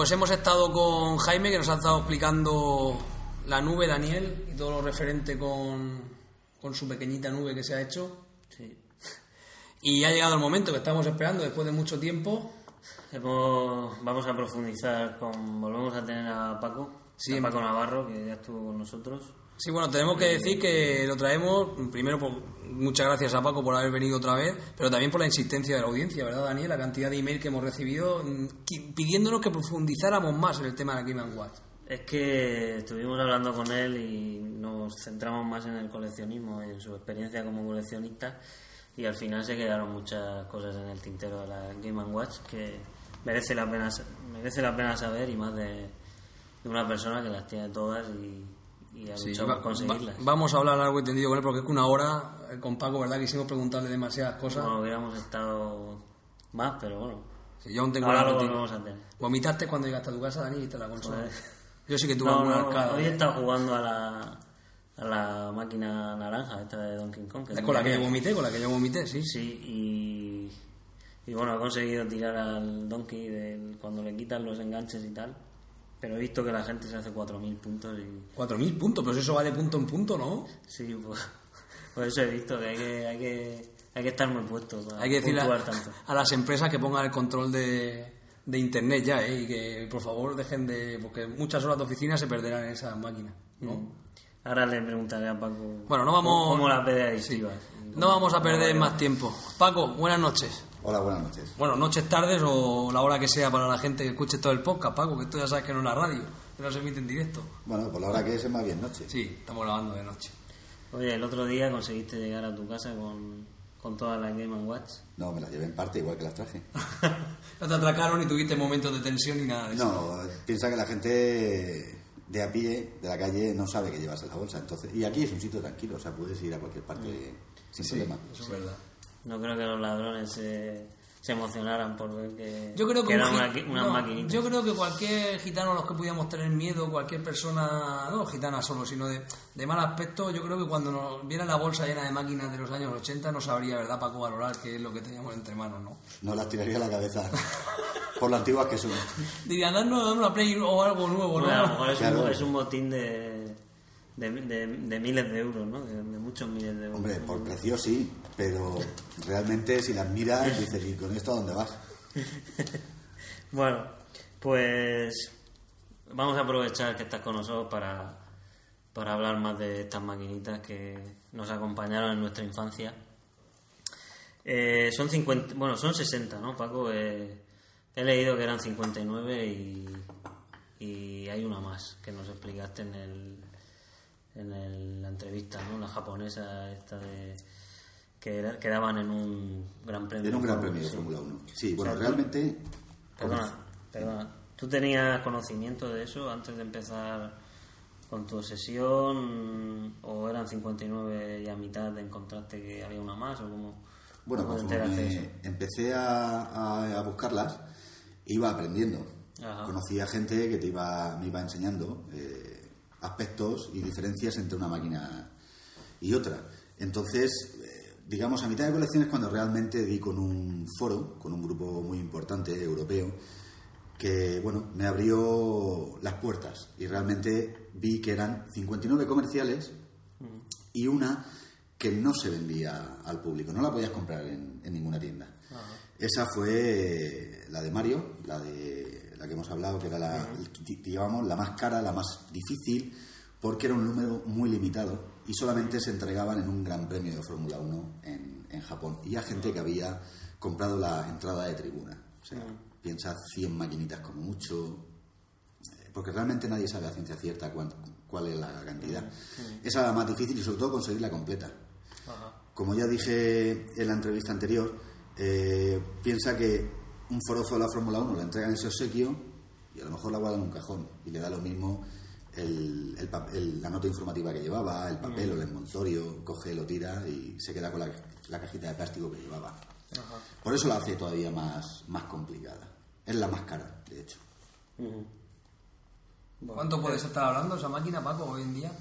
Pues hemos estado con Jaime que nos ha estado explicando la nube, Daniel, y todo lo referente con, con su pequeñita nube que se ha hecho. Sí. Y ha llegado el momento que estamos esperando después de mucho tiempo. Vamos a profundizar con. Volvemos a tener a Paco. Sí, a Paco Navarro, que ya estuvo con nosotros. Sí, bueno, tenemos que decir que lo traemos, primero, por, muchas gracias a Paco por haber venido otra vez, pero también por la insistencia de la audiencia, ¿verdad, Daniel? La cantidad de email que hemos recibido mm, pidiéndonos que profundizáramos más en el tema de la Game Watch. Es que estuvimos hablando con él y nos centramos más en el coleccionismo, en su experiencia como coleccionista y al final se quedaron muchas cosas en el tintero de la Game Watch que merece la pena merece la pena saber y más de, de una persona que las tiene todas y, y ha Sí, luchado va- por conseguirlas. va- vamos a hablar largo y tendido con él porque es que una hora eh, con Paco, ¿verdad? Quisimos preguntarle demasiadas cosas. No hubiéramos estado más, pero bueno. Sí, yo aún tengo Ahora la lo volvemos a tener. ¿Vomitaste cuando llegaste a tu casa, Dani, y viste la consola? Yo sí que tuve No, no, arcada. hoy he ¿eh? estado jugando a la, a la máquina naranja, esta de Donkey Kong. que Es con la que yo vomité, con la que yo vomité, sí. Sí, y, y bueno, he conseguido tirar al Donkey del- cuando le quitan los enganches y tal. Pero he visto que la gente se hace 4.000 puntos y 4.000 puntos, pero eso va de punto en punto, ¿no? sí, pues, por eso he visto que hay que, hay que, hay que estar muy puesto para Hay que decirle puntuar a, tanto. a las empresas que pongan el control de, de internet ya, ¿eh? Y que por favor dejen de. Porque muchas horas de oficina se perderán en esas máquinas, ¿no? Ahora le preguntaré a Paco Bueno, no vamos- cómo, cómo la ve adictiva. No vamos a perder más tiempo. Paco, buenas noches. Hola, buenas noches. Bueno, noches, tardes o la hora que sea para la gente que escuche todo el podcast, Paco, que tú ya sabes que no es la radio, que no se emite en directo. Bueno, por la hora que es es más bien noche. Sí, estamos grabando de noche. Oye, el otro día conseguiste llegar a tu casa con, con toda la Game Watch. No, me las llevé en parte igual que las traje. no te atracaron ni tuviste momentos de tensión ni nada de eso. No, piensa que la gente de a pie, de la calle, no sabe que llevas en la bolsa. entonces Y aquí es un sitio tranquilo, o sea, puedes ir a cualquier parte sin Sí, problema. eso es verdad. No creo que los ladrones se, se emocionaran por ver que, Yo creo que, eran una- unas no, maquinitas. Yo creo que cualquier gitano a los que pudiéramos tener miedo, cualquier persona, no gitana solo, sino de, de mal aspecto, yo creo que cuando nos viera la bolsa llena de máquinas de los años 80 no sabría, ¿verdad, Paco, valorar qué es lo que teníamos entre manos, ¿no? No las tiraría a la cabeza por lo antiguas que son. Diría, darnos, una Play o algo nuevo, Bueno, a lo ¿no? mejor es, Claro. un, es un botín de, de, de- de miles de euros, ¿no? De, de muchos miles de euros. Hombre, por precio sí, pero realmente si las miras dices, ¿y con esto a dónde vas? Bueno, pues vamos a aprovechar que estás con nosotros para, para hablar más de estas maquinitas que nos acompañaron en nuestra infancia. Eh, son 50, bueno, son 60, ¿no, Paco? Eh, he leído que eran 59 y, y hay una más que nos explicaste en el en el- la entrevista, ¿no? La japonesa esta de que quedaban en un gran premio. Era un gran premio de. Fórmula 1. Sí, O bueno, sea, tú- realmente... Perdona, perdona. ¿Tú tenías conocimiento de eso antes de empezar con tu sesión? ¿O eran 59 y a mitad te encontraste que había una más? ¿O cómo, Bueno, cómo conforme de empecé a, a- a buscarlas, iba aprendiendo. Ajá. Conocía gente que te iba, me iba enseñando eh, aspectos y diferencias entre una máquina y otra. Entonces, eh, digamos, a mitad de colección es cuando realmente di con un foro, con un grupo muy importante europeo, que bueno, me abrió las puertas y realmente vi que eran 59 comerciales y una que no se vendía al público, no la podías comprar en, en ninguna tienda. Esa fue la de Mario, la de la que hemos hablado, que era la, más cara, la más difícil, porque era un número muy limitado y solamente se entregaban en un gran premio de Fórmula 1 en, en Japón. Y a gente que había comprado la entrada de tribuna. O sea, piensa 100 maquinitas como mucho, eh, porque realmente nadie sabe a ciencia cierta cuán- cuál es la cantidad. Esa era la más difícil y sobre todo conseguirla completa. Como ya dije en la entrevista anterior, eh, piensa que un forozo de la Fórmula 1 le entregan ese obsequio y a lo mejor la guarda en un cajón y le da lo mismo el- el la nota informativa que llevaba, el papel o el envoltorio, coge, lo tira y se queda con la, la cajita de plástico que llevaba. Por eso la hace todavía más, más complicada. Es la más cara, de hecho. ¿Cuánto puedes estar hablando esa máquina, Paco, hoy en día?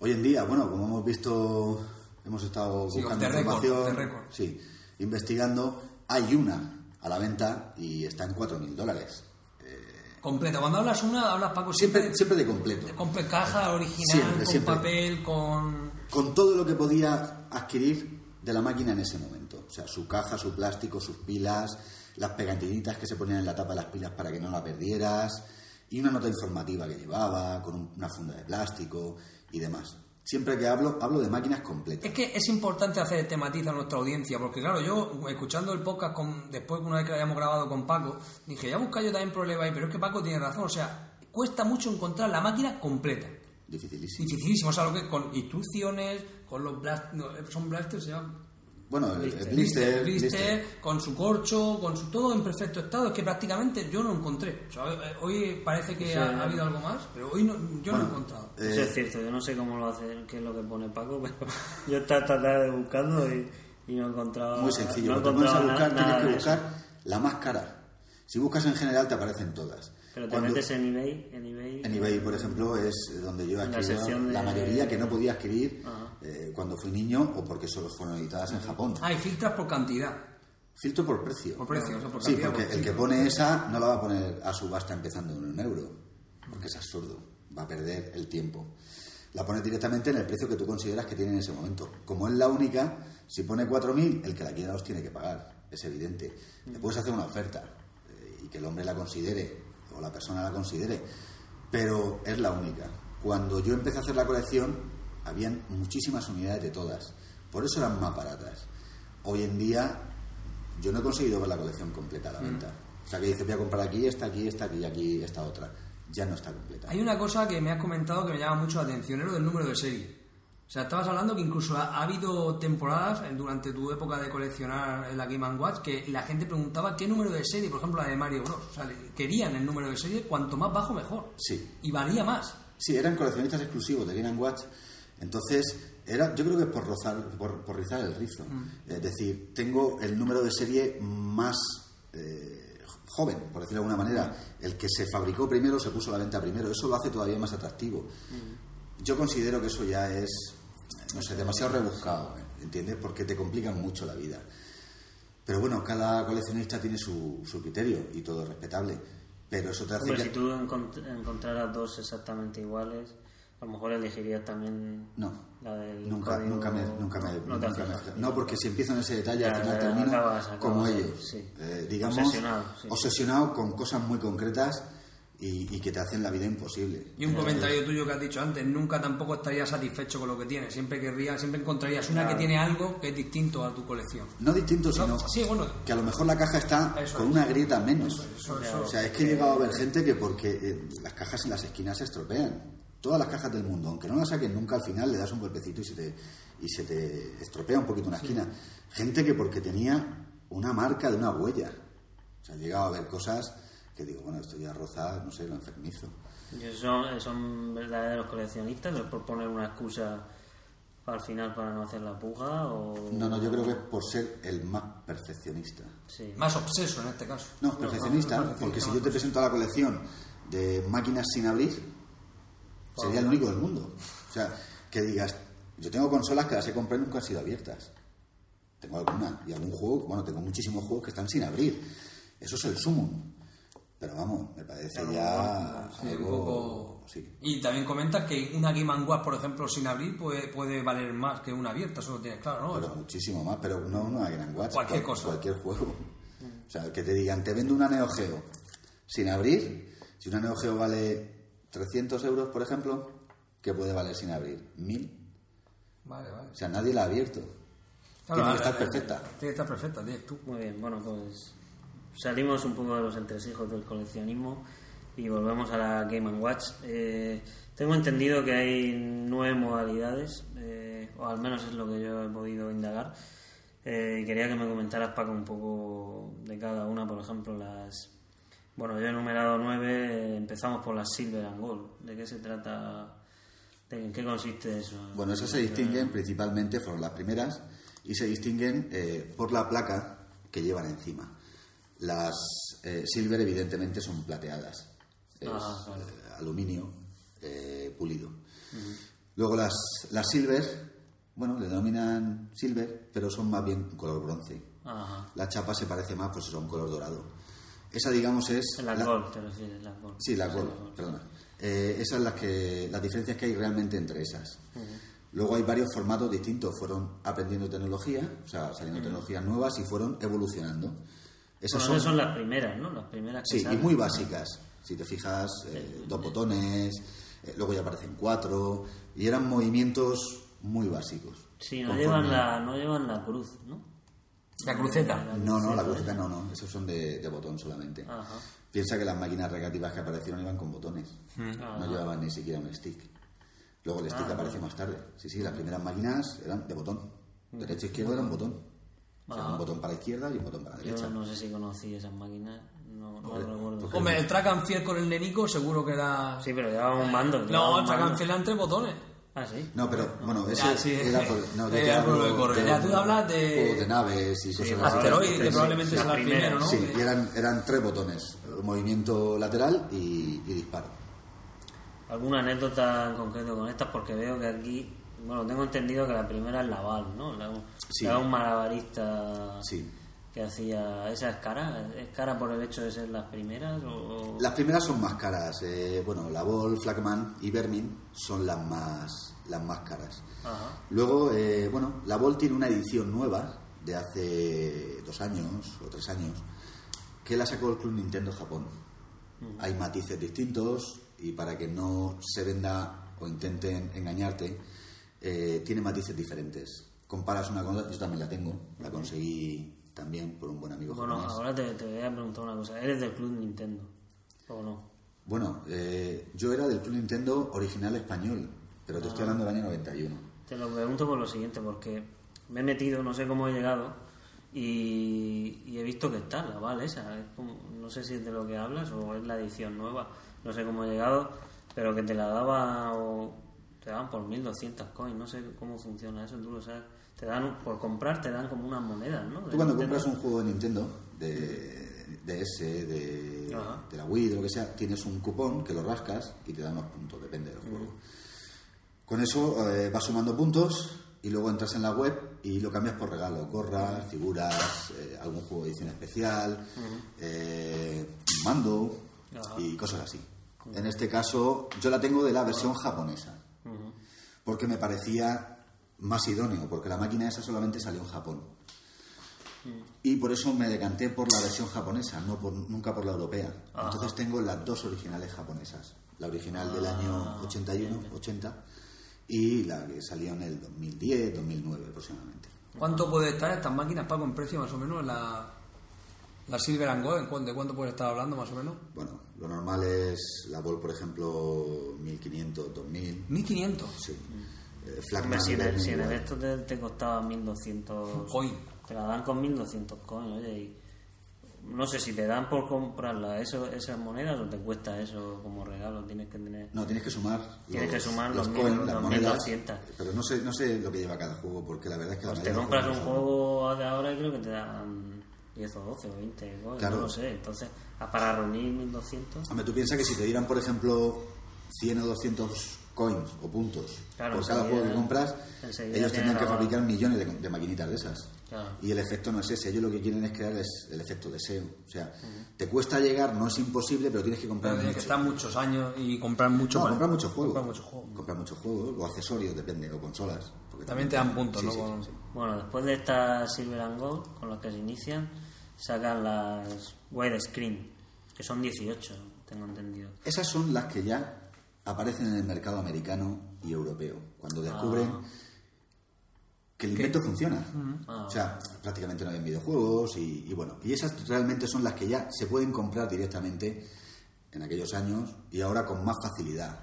Hoy en día, bueno, como hemos visto, hemos estado buscando record, información, record. sí, investigando, hay una a la venta y está en 4.000 dólares. Eh, Completa. Cuando hablas una, hablas Paco Siempre, siempre de completo. de caja original, Siempre, con papel, con... Con todo lo que podía adquirir de la máquina en ese momento. O sea, su caja, su plástico, sus pilas, las pegantinitas que se ponían en la tapa de las pilas para que no la perdieras, y una nota informativa que llevaba, con un- una funda de plástico y demás. Siempre que hablo, hablo de máquinas completas. Es que es importante hacer este matiz a nuestra audiencia, porque claro, yo escuchando el podcast con, después una vez que lo hayamos grabado con Paco, dije, ya busca yo también problema ahí, pero es que Paco tiene razón, o sea, cuesta mucho encontrar la máquina completa. Dificilísimo. Dificilísimo, o sea, lo que con instrucciones, con los blast, no, son blasters, se llaman Bueno, el, el blister, blister, blister, blister. con su corcho, con su todo en perfecto estado, es que prácticamente yo no encontré. O sea, hoy- hoy parece que Sí. ha, ha habido algo más, pero hoy no, yo no Bueno, he encontrado. eh, Eso es cierto, yo no sé cómo lo hace, qué es lo que pone Paco, pero yo he estado esta tarde buscando y, y no he encontrado Muy sencillo. no Cuando te pones a buscar, na- nada tienes que buscar la más cara. Si buscas en general, te aparecen todas. Pero te Cuando- metes en eBay, en eBay, En eBay, por ejemplo, es donde yo En la de- la mayoría que no podía adquirir Ajá. Eh, cuando fui niño o porque solo fueron editadas en Japón. Ah, y filtras por cantidad. Filtro por precio. Por precio, o sea, por Sí, cantidad, porque por el que pone esa no la va a poner a subasta empezando en un euro, porque es absurdo, va a perder el tiempo. La pones directamente en el precio que tú consideras que tiene en ese momento. Como es la única, si pone 4.000, el que la quiera los tiene que pagar, es evidente. Le puedes hacer una oferta eh, y que el hombre la considere o la persona la considere, pero es la única. Cuando yo empecé a hacer la colección, habían muchísimas unidades de todas, por eso eran más baratas. Hoy en día yo no he conseguido ver la colección completa a la venta. O sea, que dice, voy a comprar aquí, esta, aquí, esta, aquí, aquí, esta otra. Ya no está completa. Hay una cosa que me has comentado que me llama mucho la atención, es lo del número de serie. O sea, estabas hablando que incluso ha, ha habido temporadas eh, durante tu época de coleccionar en la Game Watch que la gente preguntaba qué número de serie, por ejemplo la de Mario Bros. O sea, querían el número de serie, cuanto más bajo mejor. Sí. Y varía más. Sí, eran coleccionistas exclusivos de Game Watch. Entonces, era, yo creo que es por, rozar, por, por rizar el rizo. Es decir, tengo el número de serie más eh, joven, por decirlo de alguna manera. El que se fabricó primero se puso a la venta primero. Eso lo hace todavía más atractivo. Yo considero que eso ya es, no sé, demasiado rebuscado, ¿entiendes? Porque te complican mucho la vida. Pero bueno, cada coleccionista tiene su, su criterio y todo es respetable. Pero eso te hace que... si tú encont- encontraras dos exactamente iguales, a lo mejor elegirías también No. la del Nunca, código- nunca me, nunca me, no nunca me- no, porque si empiezo en ese detalle Ya, al final termino acabas- acabas, como ellos, sí. Eh, digamos, Obsesionado, sí. obsesionado con cosas muy concretas y, y que te hacen la vida imposible. Y un comentario tuyo que has dicho antes, nunca tampoco estarías satisfecho con lo que tienes. Siempre querrías, siempre encontrarías una que tiene algo que es distinto a tu colección. No distinto, sino No, sí, bueno. que a lo mejor la caja está Eso con una grieta menos. eso, eso. o sea, es que he llegado a ver gente que porque eh, las cajas en las esquinas se estropean. Todas las cajas del mundo, aunque no las saquen nunca, al final le das un golpecito y se te, y se te estropea un poquito una esquina. Gente que porque tenía una marca de una huella. O sea, he llegado a ver cosas que digo, bueno, esto ya roza, no sé, lo enfermizo. ¿Y esos son, son verdaderos coleccionistas? ¿O es por poner una excusa al final para no hacer la puja? O... No, no, yo creo que es por ser el más perfeccionista. Sí. Más obseso en este caso. No, perfeccionista, no, porque si no, yo te presento la colección de máquinas sin abrir, sería el único del mundo. O sea, que digas, yo tengo consolas que las he comprado y nunca han sido abiertas. Tengo alguna, y algún juego, bueno, tengo muchísimos juegos que están sin abrir. Eso es el sumum. Pero vamos, me parece ya Sí, un algo... poco- Sí. Y también comentas que una Game Watch, por ejemplo, sin abrir, puede, puede valer más que una abierta, eso lo tienes claro, ¿no? Pero Eso- muchísimo más, pero no una Gran Watch. Cualquier cual- cosa. Cualquier juego. O sea, que te digan, te vendo una Neo Geo sin abrir. Si una Neo Geo vale 300 euros, por ejemplo, ¿qué puede valer sin abrir? ¿Mil? Vale, vale. O sea, nadie la ha abierto. Claro, Tiene que estar perfecta. Tiene que estar perfecta, tienes tú. Muy bien, bueno, pues salimos un poco de los entresijos del coleccionismo y volvemos a la Game Watch. Eh, tengo entendido que hay nueve modalidades, eh, o al menos es lo que yo he podido indagar. Eh, quería que me comentaras, Paco, un poco de cada una, por ejemplo, las... Bueno, yo he enumerado nueve, empezamos por las Silver and Gold. ¿De qué se trata? ¿De ¿En qué consiste eso? Bueno, esas se distinguen principalmente, fueron las primeras, y se distinguen eh, por la placa que llevan encima. Las eh, silver, evidentemente, son plateadas. Es Ah, vale. eh, aluminio pulido. Luego las, las silver, bueno, le denominan silver, pero son más bien color bronce. Ajá. La chapa se parece más pues, a un color dorado. Esa, digamos, es... La, la- Gold, te refieres, la Gold. Sí, la Gold, perdona. Eh, esas son las, que, las diferencias que hay realmente entre esas. Luego hay varios formatos distintos. Fueron aprendiendo tecnología, o sea, saliendo tecnologías nuevas y fueron evolucionando. Esas Bueno, son, son las primeras, ¿no? Las primeras que sí, y muy básicas. Si te fijas, eh, dos botones, eh, luego ya aparecen cuatro, y eran movimientos muy básicos. Sí, no Conforme- llevan, la, no llevan la cruz, ¿no? La cruceta. No, no, la cruceta no, no, esos son de, de botón solamente. Ajá. Piensa que las máquinas recreativas que aparecieron iban con botones, no llevaban ni siquiera un stick. Luego el stick Ah, apareció más tarde. Sí, sí, las primeras máquinas eran de botón. Derecha e izquierda era un botón. O sea, un botón para la izquierda y un botón para la derecha. Yo no sé si conocí esas máquinas, no, no Hombre, recuerdo. Hombre, el track and field con el nenico seguro que era... Sí, pero llevaba un mando. No, el track and field eran tres botones. Ah, sí. No, pero bueno, ese Ya, sí. era por, no, yo te hablo lo que corre. de- Ya, tú hablas de- juegos de naves y cosas así. Que sí, probablemente la será el primera, primero, ¿no? Sí, y eran, eran tres botones. Movimiento lateral y, y disparo. ¿Alguna anécdota en concreto con estas? Porque veo que aquí, bueno, tengo entendido que la primera es Laval, ¿no? La, Sí. Era un malabarista Sí. que hacía... ¿Esa es cara? ¿Es cara por el hecho de ser las primeras? O... Las primeras son más caras. eh, bueno, la Vol, Flagman y Vermin son las más, las más caras. Ajá. Luego, eh, bueno, la Vol tiene una edición nueva de hace dos años o tres años que la sacó el Club Nintendo Japón. Hay matices distintos y para que no se venda o intenten engañarte, eh, tiene matices diferentes. Comparas una cosa, yo también la tengo, la conseguí también por un buen amigo Bueno, japonés. ahora te, te voy a preguntar una cosa. ¿Eres del Club Nintendo? ¿O no? Bueno, eh, yo era del Club Nintendo original español, pero te estoy hablando del año 91. Te lo pregunto por lo siguiente, porque me he metido, no sé cómo he llegado, y, y he visto que está la vale esa. es como- no sé si es de lo que hablas o es la edición nueva. No sé cómo he llegado, pero que te la daba o te daban por 1200 coins. No sé cómo funciona eso, tú lo sabes. Te dan, por comprar te dan como unas monedas, ¿no? Tú cuando Nintendo. compras un juego de Nintendo, de, de ese, de, Ajá. de la Wii, de lo que sea, tienes un cupón que lo rascas y te dan unos puntos, depende del juego. Con eso eh, vas sumando puntos y luego entras en la web y lo cambias por regalos, gorras, figuras, eh, algún juego de edición especial, eh, mando y cosas así. En este caso, yo la tengo de la versión japonesa, porque me parecía más idóneo, porque la máquina esa solamente salió en Japón. Y por eso me decanté por la versión japonesa, no por, nunca por la europea. Entonces tengo las dos originales japonesas. La original del año 81, 80 y la que salió en el 2010, 2009 aproximadamente. ¿Cuánto puede estar estas máquinas, Paco, en precio más o menos? La, la Silver and Gold, ¿en cuánto- ¿de cuánto puede estar hablando más o menos? Bueno, lo normal es la Ball, por ejemplo, 1500, 2000. 1500. Sí. Eh, Hombre, Flagman si y en el, Vermin si en el igual. esto te, te costaba 1200 Coin. te la dan con 1200 coins oye y no sé si te dan por comprarla eso, esas monedas o te cuesta eso como regalo tienes que tener No, tienes que sumar Tienes que sumar los los coins, mil- las los monedas. 1200. Pero no sé, no sé lo que lleva cada juego, porque la verdad es que pues te compras un juego de ahora y creo que te dan 10 o 12 o 20 coins, Claro. no lo sé entonces para reunir 1200 Hombre, tú piensas que si te dieran, por ejemplo, 100 o 200 coins o puntos Claro, por cada juego que compras, ellos tendrían que fabricar millones de, de maquinitas de esas. Claro. Y el efecto no es ese. Ellos lo que quieren es crear es el efecto deseo. O sea, te cuesta llegar, no es imposible, pero tienes que comprar Pero tiene que mucho. estar muchos años y comprar mucho No, comprar muchos juegos. comprar muchos juegos. Comprar muchos juegos, o accesorios, depende, o consolas. porque También te dan puntos, Sí, ¿no? sí, Con- sí. Bueno, después de estas Silver and Gold, con las que se inician, sacan las widescreen, que son 18, tengo entendido. Esas son las que ya aparecen en el mercado americano y europeo, cuando descubren Ah. Que el invento funciona. Ah. O sea, prácticamente no hay videojuegos y, y bueno, y esas realmente son las que ya se pueden comprar directamente en aquellos años y ahora con más facilidad.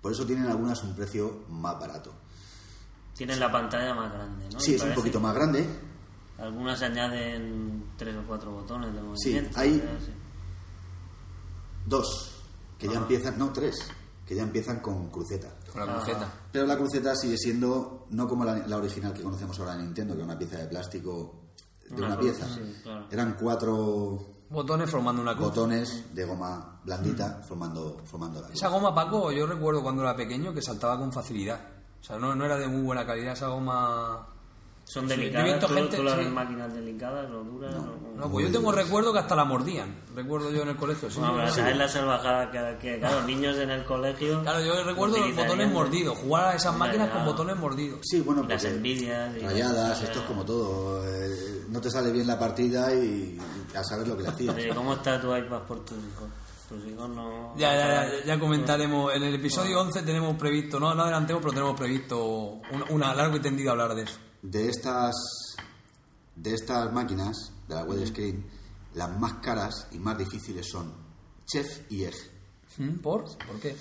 Por eso tienen algunas un precio más barato. Tienen la pantalla más grande, ¿no? Sí, es un poquito más grande. Algunas añaden tres o cuatro botones de movimiento. hay- cosas así. Dos, que ya empiezan, no, tres, que ya empiezan con cruceta. Con la Ah. cruceta. Pero la cruceta sigue siendo no como la, la original que conocemos ahora en Nintendo, que es una pieza de plástico de Una una, cruz, pieza. sí, claro. Eran cuatro Botones formando una cruz. botones de goma blandita formando, formando la cruz. Esa goma, Paco, yo recuerdo cuando era pequeño que saltaba con facilidad. O sea, no, no era de muy buena calidad esa goma. Son delicadas. ¿Tú, gente- tú las sí. máquinas delicadas o duras? No, pues yo tengo recuerdo que hasta la mordían. Recuerdo yo en el colegio. sí. No, pero Sí. sabes la salvajada que, que claro, niños en el colegio. Claro, yo recuerdo los botones mordidos. Jugar a esas máquinas con botones mordidos. Sí, bueno, Las envidias y- rayadas, esto es como todo. eh, no te sale bien la partida y ya sabes lo que le hacías. Oye, ¿Cómo está tu iPad por tus hijos? Tus hijos no. Ya, ya, ya, ya comentaremos. En el episodio 11 tenemos previsto, no, no adelantemos, pero tenemos previsto una, una largo y tendido hablar de eso. De estas, de estas máquinas, de la widescreen, las más caras y más difíciles son Chef y Egg. ¿Por? ¿Por qué?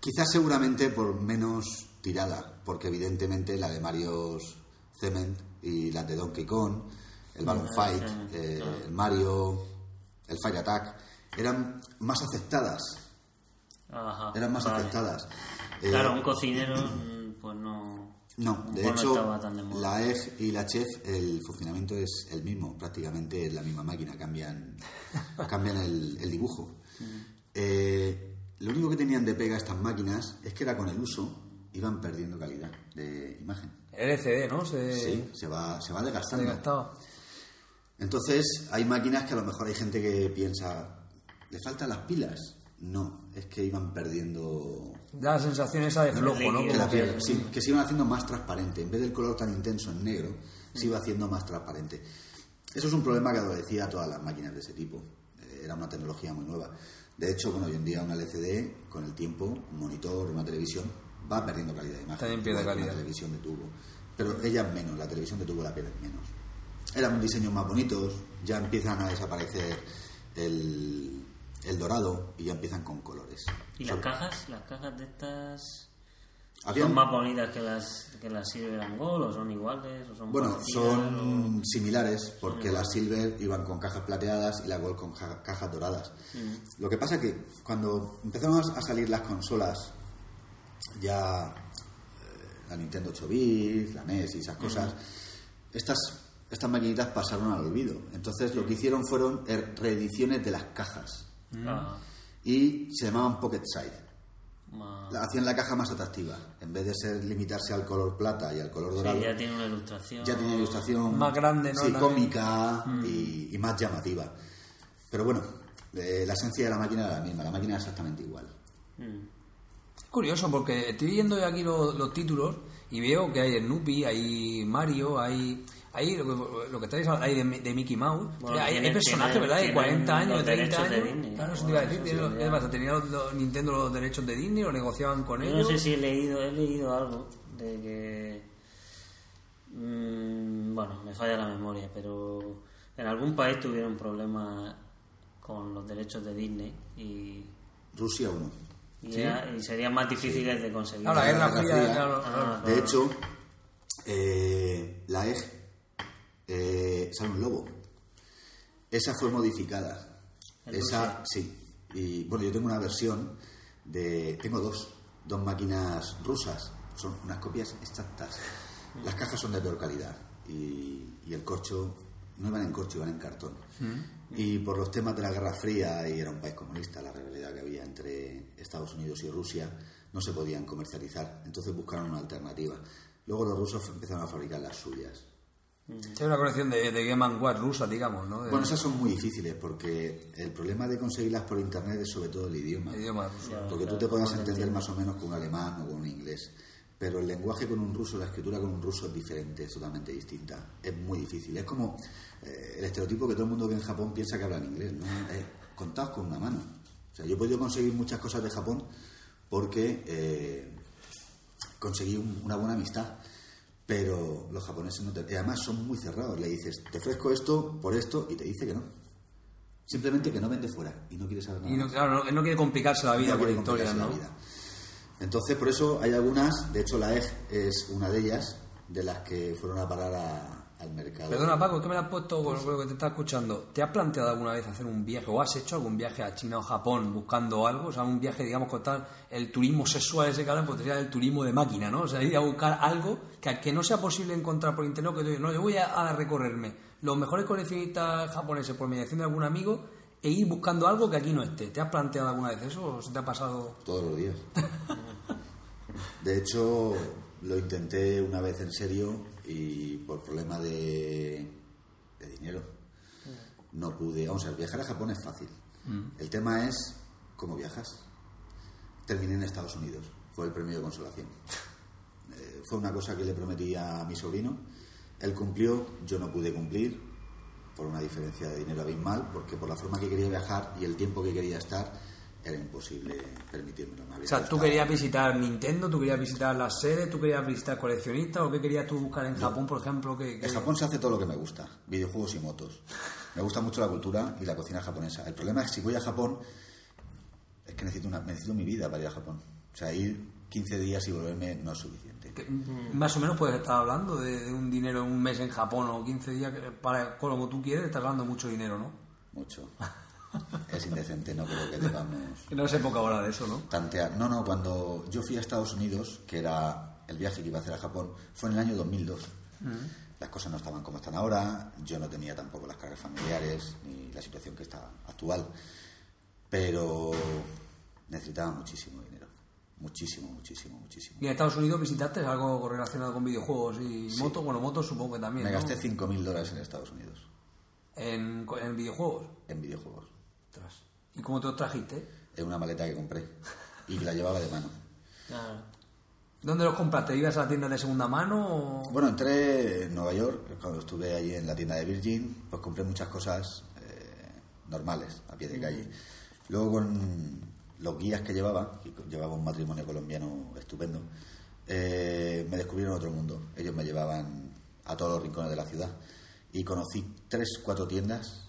Quizás seguramente por menos tirada, porque evidentemente la de Mario's Cement y las de Donkey Kong, el Balloon Fight, eh, el Mario, el Fire Attack, eran más aceptadas. Ajá, Eran más vale. aceptadas. Eh, Claro, un cocinero, pues no. No, de no hecho, de la EG y la Chef, el funcionamiento es el mismo, prácticamente es la misma máquina, cambian, cambian el, el dibujo. Eh, lo único que tenían de pega estas máquinas es que era con el uso, iban perdiendo calidad de imagen. El LCD, ¿no? Se, Sí, se va, se va se desgastando. Entonces, hay máquinas que a lo mejor hay gente que piensa, ¿le faltan las pilas? No, es que iban perdiendo Da la sensación esa de flojo, ¿no? que, la piel- sí, que se iban haciendo más transparente. En vez del color tan intenso en negro, se iba haciendo más transparente. Eso es un problema que adolecía a todas las máquinas de ese tipo. Eh, Era una tecnología muy nueva. De hecho, bueno, hoy en día una LCD, con el tiempo, un monitor, una televisión, va perdiendo calidad de imagen. También pierde calidad. Una televisión de tubo. Pero ella menos, la televisión de tubo la pierde menos. Eran diseños más bonitos, ya empiezan a desaparecer el, el dorado y ya empiezan con colores. ¿Y las cajas? ¿Las cajas de estas Habían- son más bonitas que las que las Silver and Gold o son iguales o son Bueno, parecidas, son similares porque las Silver iban con cajas plateadas y la Gold con ja- cajas doradas. Lo que pasa que cuando empezaron a salir las consolas, ya eh, la Nintendo 8 bits, la NES y esas cosas, estas, estas maquinitas pasaron al olvido. Entonces lo que hicieron fueron er- reediciones de las cajas. Ah, y se llamaban Pocket más- La- Hacían la caja más atractiva. En vez de ser limitarse al color plata y al color sí, dorado, ya tiene una ilustración. ya tenía ilustración Más grande, ¿no? sí, cómica y, y más llamativa. Pero bueno, eh, la esencia de la máquina era la misma, la máquina era exactamente igual. Mm. Es curioso porque estoy viendo aquí los, los títulos y veo que hay Snoopy, hay Mario, hay, hay lo, que, lo que estáis hablando, hay de, de Mickey Mouse. Bueno, hay, hay personajes, ¿verdad? De tienen 40 años, los 30 derechos de años. Disney. Claro, eso te iba a decir. Sí, los- ya. ¿qué pasa? ¿Tenía los, los Nintendo los derechos de Disney o negociaban con Yo no ellos? sé si he leído, he leído algo de que. mm, bueno, me falla la memoria, pero en algún país tuvieron problemas con los derechos de Disney y, Rusia 1. y, era- y serían más difíciles de conseguir. Ah, la Guerra Fría, Fría. claro, claro. De hecho, eh, la EG eh, sale un lobo. Esa fue modificada. Esa, sí. Y bueno, yo tengo una versión de. Tengo dos. Dos máquinas rusas. Son unas copias exactas. Las cajas son de peor calidad. Y, y el corcho. No iban en corcho, iban en cartón. Y por los temas de la Guerra Fría, y era un país comunista, la rivalidad que había entre Estados Unidos y Rusia, no se podían comercializar. Entonces buscaron una alternativa. Luego los rusos empezaron a fabricar las suyas. Es una colección de, de Game Watch rusa, digamos, ¿no? De- Bueno, esas son muy difíciles porque el problema de conseguirlas por internet es sobre todo el idioma. idioma ruso. Porque tú te puedas entender más o menos con un alemán o con un inglés. Pero el lenguaje con un ruso, la escritura con un ruso es diferente, es totalmente distinta. Es muy difícil. Es como eh, el estereotipo que todo el mundo que en Japón piensa que hablan inglés. ¿no? Eh, contados con una mano. O sea, yo he podido conseguir muchas cosas de Japón porque eh, conseguí un- una buena amistad. Pero los japoneses no te... y además son muy cerrados. Le dices, te ofrezco esto por esto y te dice que no. Simplemente que no vende fuera y no quiere saber nada. Y no, claro, no, no quiere complicarse la vida No por historias, ¿no? la vida. Entonces, por eso hay algunas, de hecho la EG es una de ellas, de las que fueron a parar a- al mercado. Perdona, Paco, que me la has puesto con lo que te está escuchando. ¿Te has planteado alguna vez hacer un viaje o has hecho algún viaje a China o Japón buscando algo? O sea, un viaje, digamos, con tal el turismo sexual ese que hablan, pues sería el turismo de máquina, ¿no? O sea, ir a buscar algo que, que no sea posible encontrar por internet, que digas, no, yo voy a, a recorrerme los mejores coleccionistas japoneses por mediación de algún amigo e ir buscando algo que aquí no esté. ¿Te has planteado alguna vez eso o se te ha pasado? Todos los días. De hecho, lo intenté una vez en serio y por problema de, de dinero no pude. Vamos a ver, viajar a Japón es fácil. El tema es cómo viajas. Terminé en Estados Unidos, fue el premio de consolación. Eh, fue una cosa que le prometí a mi sobrino. Él cumplió, yo no pude cumplir por una diferencia de dinero abismal, porque por la forma que quería viajar y el tiempo que quería estar, era imposible permitírmelo. Me había O sea, tú querías visitar Nintendo, tú querías visitar las sedes, tú querías visitar coleccionistas, o qué querías tú buscar en Japón, por ejemplo, que, que- En Japón se hace todo lo que me gusta, videojuegos y motos. Me gusta mucho la cultura y la cocina japonesa. El problema es que si voy a Japón, es que necesito, una, necesito mi vida para ir a Japón. O sea, ir 15 días y volverme no es suficiente. más o menos puedes estar hablando de, de un dinero en un mes en Japón o 15 días, para como tú quieres, estás hablando mucho dinero, ¿no? Mucho. Es indecente, no creo que debamos no sé poca hora de eso, ¿no? tantear. No, no, cuando yo fui a Estados Unidos, que era el viaje que iba a hacer a Japón, fue en el año 2002. Las cosas no estaban como están ahora, yo no tenía tampoco las cargas familiares ni la situación que está actual, pero necesitaba muchísimo dinero. Muchísimo, muchísimo, muchísimo. Y en Estados Unidos visitaste algo relacionado con videojuegos y motos, bueno, motos supongo que también, Me ¿no? gasté 5.000 dólares en Estados Unidos, En, en videojuegos. en videojuegos, Ostras. ¿Y cómo te los trajiste? en una maleta que compré y que la llevaba de mano. Claro. ¿Dónde los compraste? ¿Ibas a la tienda de segunda mano o...? Bueno, entré en Nueva York, cuando estuve allí en la tienda de Virgin, pues compré muchas cosas eh, normales, a pie de calle. Luego con los guías que llevaba, que llevaba un matrimonio colombiano estupendo, eh, me descubrieron otro mundo. Ellos me llevaban a todos los rincones de la ciudad y conocí tres, cuatro tiendas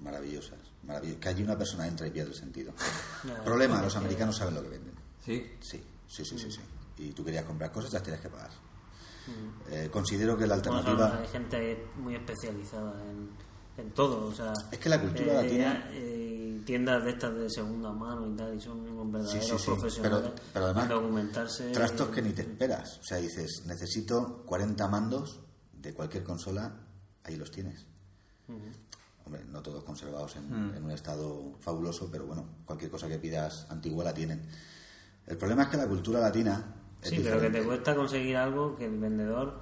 maravillosas, maravillosas, que allí una persona entra y pierde el sentido. Problema, los americanos saben lo que venden. Sí. Sí, sí, sí, sí, sí. Y tú querías comprar cosas, las tienes que pagar. Eh, considero que la Bueno, alternativa... son- hay gente muy especializada en, en todo, o sea... Es que la cultura eh, latina- eh, tiendas de estas de segunda mano y tal, y son unos verdaderos sí, sí. profesionales Pero, pero además, en documentarse... trastos que ni te esperas. O sea, dices, necesito 40 mandos de cualquier consola, ahí los tienes. Hombre, no todos conservados en, en un estado fabuloso, pero bueno, cualquier cosa que pidas antigua la tienen. El problema es que la cultura latina... es Sí, pero que te cuesta conseguir algo que el vendedor...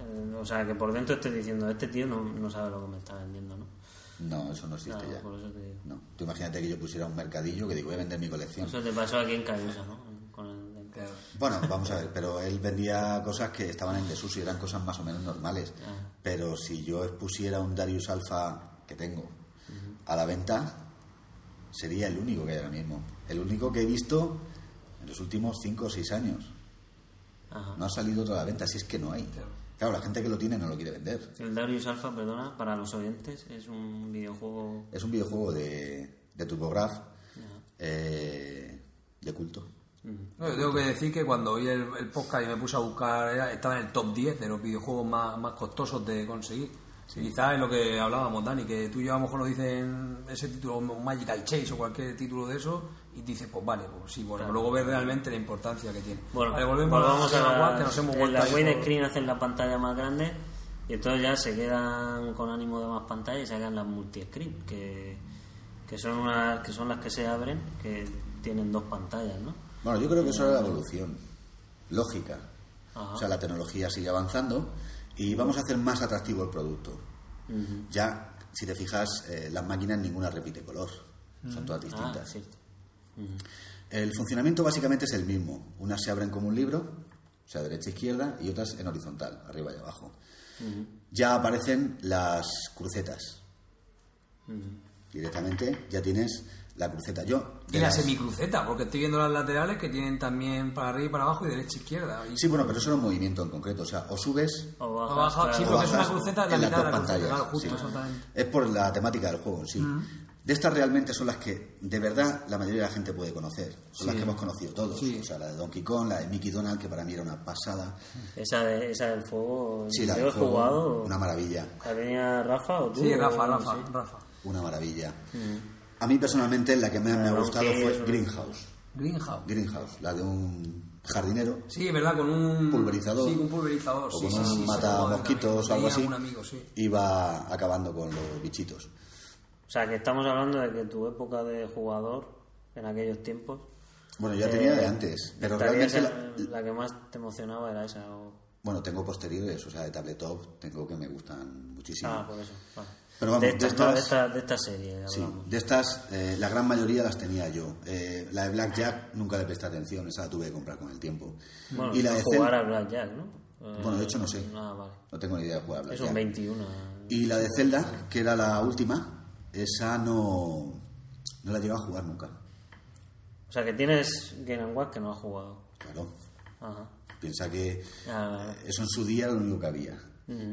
eh, o sea, que por dentro estés diciendo, este tío no, no sabe lo que me está vendiendo, ¿no? No, eso no existe Claro, ya. por eso te digo. No. Tú imagínate que yo pusiera un mercadillo que digo, voy a vender mi colección. Eso te pasó aquí en Callosa, ¿no? Con el... Bueno, vamos a ver, pero él vendía cosas que estaban en desuso y eran cosas más o menos normales. Ah. Pero si yo expusiera un Darius Alpha que tengo a la venta, sería el único que hay ahora mismo. El único que he visto en los últimos 5 o 6 años. Ajá. No ha salido otra a la venta, si es que no hay. Claro, la gente que lo tiene no lo quiere vender. El Darius Alpha, perdona, para los oyentes, es un videojuego... Es un videojuego de, de TurboGraf eh, de culto. No, yo tengo que decir que cuando oí el, el podcast y me puse a buscar, era- estaba en el top 10 de los videojuegos más, más costosos de conseguir. Quizás es lo que hablábamos, Dani, que tú y yo a lo mejor nos dicen ese título, un Magical Chase o cualquier título de eso, y dices, pues vale, pues sí, bueno, luego ves realmente la importancia que tiene. Bueno, vale, volvemos a la a la, que nos hemos en vuelto la por- Screen hacen la pantalla más grande y entonces ya se quedan con ánimo de más pantalla y sacan las multi-screen, que, que, son unas, que son las que se abren, que tienen dos pantallas, ¿no? Bueno, yo creo que eso era la evolución lógica. Ajá. O sea, la tecnología sigue avanzando y vamos a hacer más atractivo el producto. Ya, si te fijas, eh, las máquinas ninguna repite color. Son todas Ah, distintas. El funcionamiento básicamente es el mismo. Unas se abren como un libro, o sea, derecha e izquierda, y otras en horizontal, arriba y abajo. Ya aparecen las crucetas. Directamente ya tienes la cruceta. Yo, Y la las- semicruceta, porque estoy viendo las laterales que tienen también para arriba y para abajo y derecha e izquierda. Y Sí, bueno, pero eso era un movimiento en concreto. O sea, o subes O bajas, claro. sí, o porque es una cruceta en la mitad de la cruceta, pantallas. claro, justo, sí. exactamente. Es por la temática del juego en sí. De estas realmente son las que de verdad la mayoría de la gente puede conocer. Son las que hemos conocido todos. Sí. O sea, la de Donkey Kong, la de Mickey Donald, que para mí era una pasada. Esa, de, esa del fuego, Sí, la del he jugado. una maravilla. ¿La tenía Rafa o tú? Sí, o- Rafa, Rafa, sí. Rafa. Una maravilla. A mí personalmente la que más me ha gustado fue Greenhouse. Greenhouse. Greenhouse, la de un jardinero Sí, es verdad, con un Pulverizador. Sí, con un pulverizador. o sí, con sí, un sí, sí, mata sí, mosquitos o algo así. un amigo, sí. Iba acabando con los bichitos. O sea, que estamos hablando de que tu época de jugador, en aquellos tiempos... Bueno, ya eh, tenía de antes, pero estaría realmente la- la, que más te emocionaba era esa. o- Bueno, tengo posteriores, o sea, de tabletop tengo que me gustan muchísimo. Ah, por eso. vale. Pero vamos, de, esta, estas- de esta, de esta serie Sí, de estas, eh, la gran mayoría las tenía yo. Eh, la de Blackjack nunca le presté atención, esa la tuve que comprar con el tiempo. Bueno, y la de jugar Zelda, a Blackjack, ¿no? Eh, Bueno, de hecho no sé. Ah, vale. no tengo ni idea de jugar a Es un Blackjack. 21. Y la de Zelda, que era la última, esa no, no la llevo a jugar nunca. O sea, que tienes Game Watch que no has jugado. Claro, Ajá. piensa que Ah, eso en su día era lo único que había.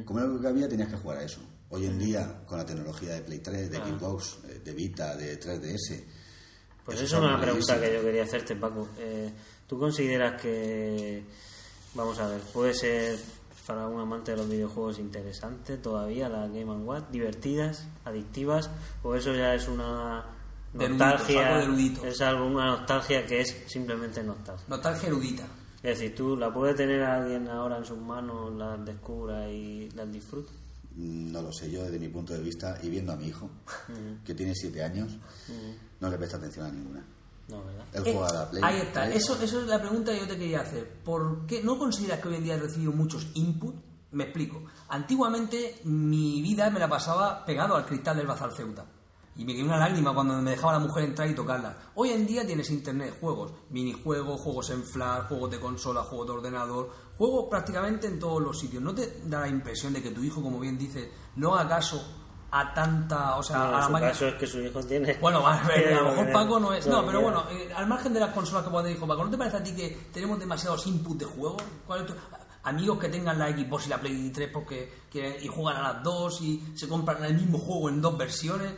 Como era lo único que había, tenías que jugar a eso. Hoy en día, con la tecnología de Play 3, de Xbox, eh, de Vita, de 3DS, Pues Eso es una pregunta que yo quería hacerte, Paco. Eh, ¿Tú consideras que, vamos a ver, puede ser para un amante de los videojuegos interesante todavía la Game Watch, divertidas, adictivas, o eso ya es una nostalgia, algo de eruditos. es algo, una nostalgia que es simplemente nostalgia? Nostalgia erudita. Es decir, tú la puedes tener alguien ahora en sus manos, las descubra y las disfruta. Mm, No lo sé, yo desde mi punto de vista y viendo a mi hijo, que tiene 7 años, no le presta atención a ninguna. No, ¿verdad? Él Eh, juega a la Play. Ahí está, Play. eso, eso es la pregunta que yo te quería hacer. ¿Por qué no consideras que hoy en día he recibido muchos input? Me explico. Antiguamente mi vida me la pasaba pegado al cristal del Bazar Ceuta. Y me quedó una lágrima cuando me dejaba la mujer entrar y tocarla. Hoy en día tienes internet, juegos, minijuegos, juegos en flash, juegos de consola, juegos de ordenador, juegos prácticamente en todos los sitios. ¿No te da la impresión de que tu hijo, como bien dice, no haga caso a tanta, o sea, No, a la su máquina? caso es que su hijo tiene... Bueno, a, ver, a lo mejor Paco no es. No, pero bueno, eh, al margen de las consolas que puede dijo Paco, ¿no te parece a ti que tenemos demasiados inputs de juego? ¿Cuál es tu- Amigos que tengan la Xbox y la Play 3 porque quieren- y juegan a las dos y se compran el mismo juego en dos versiones.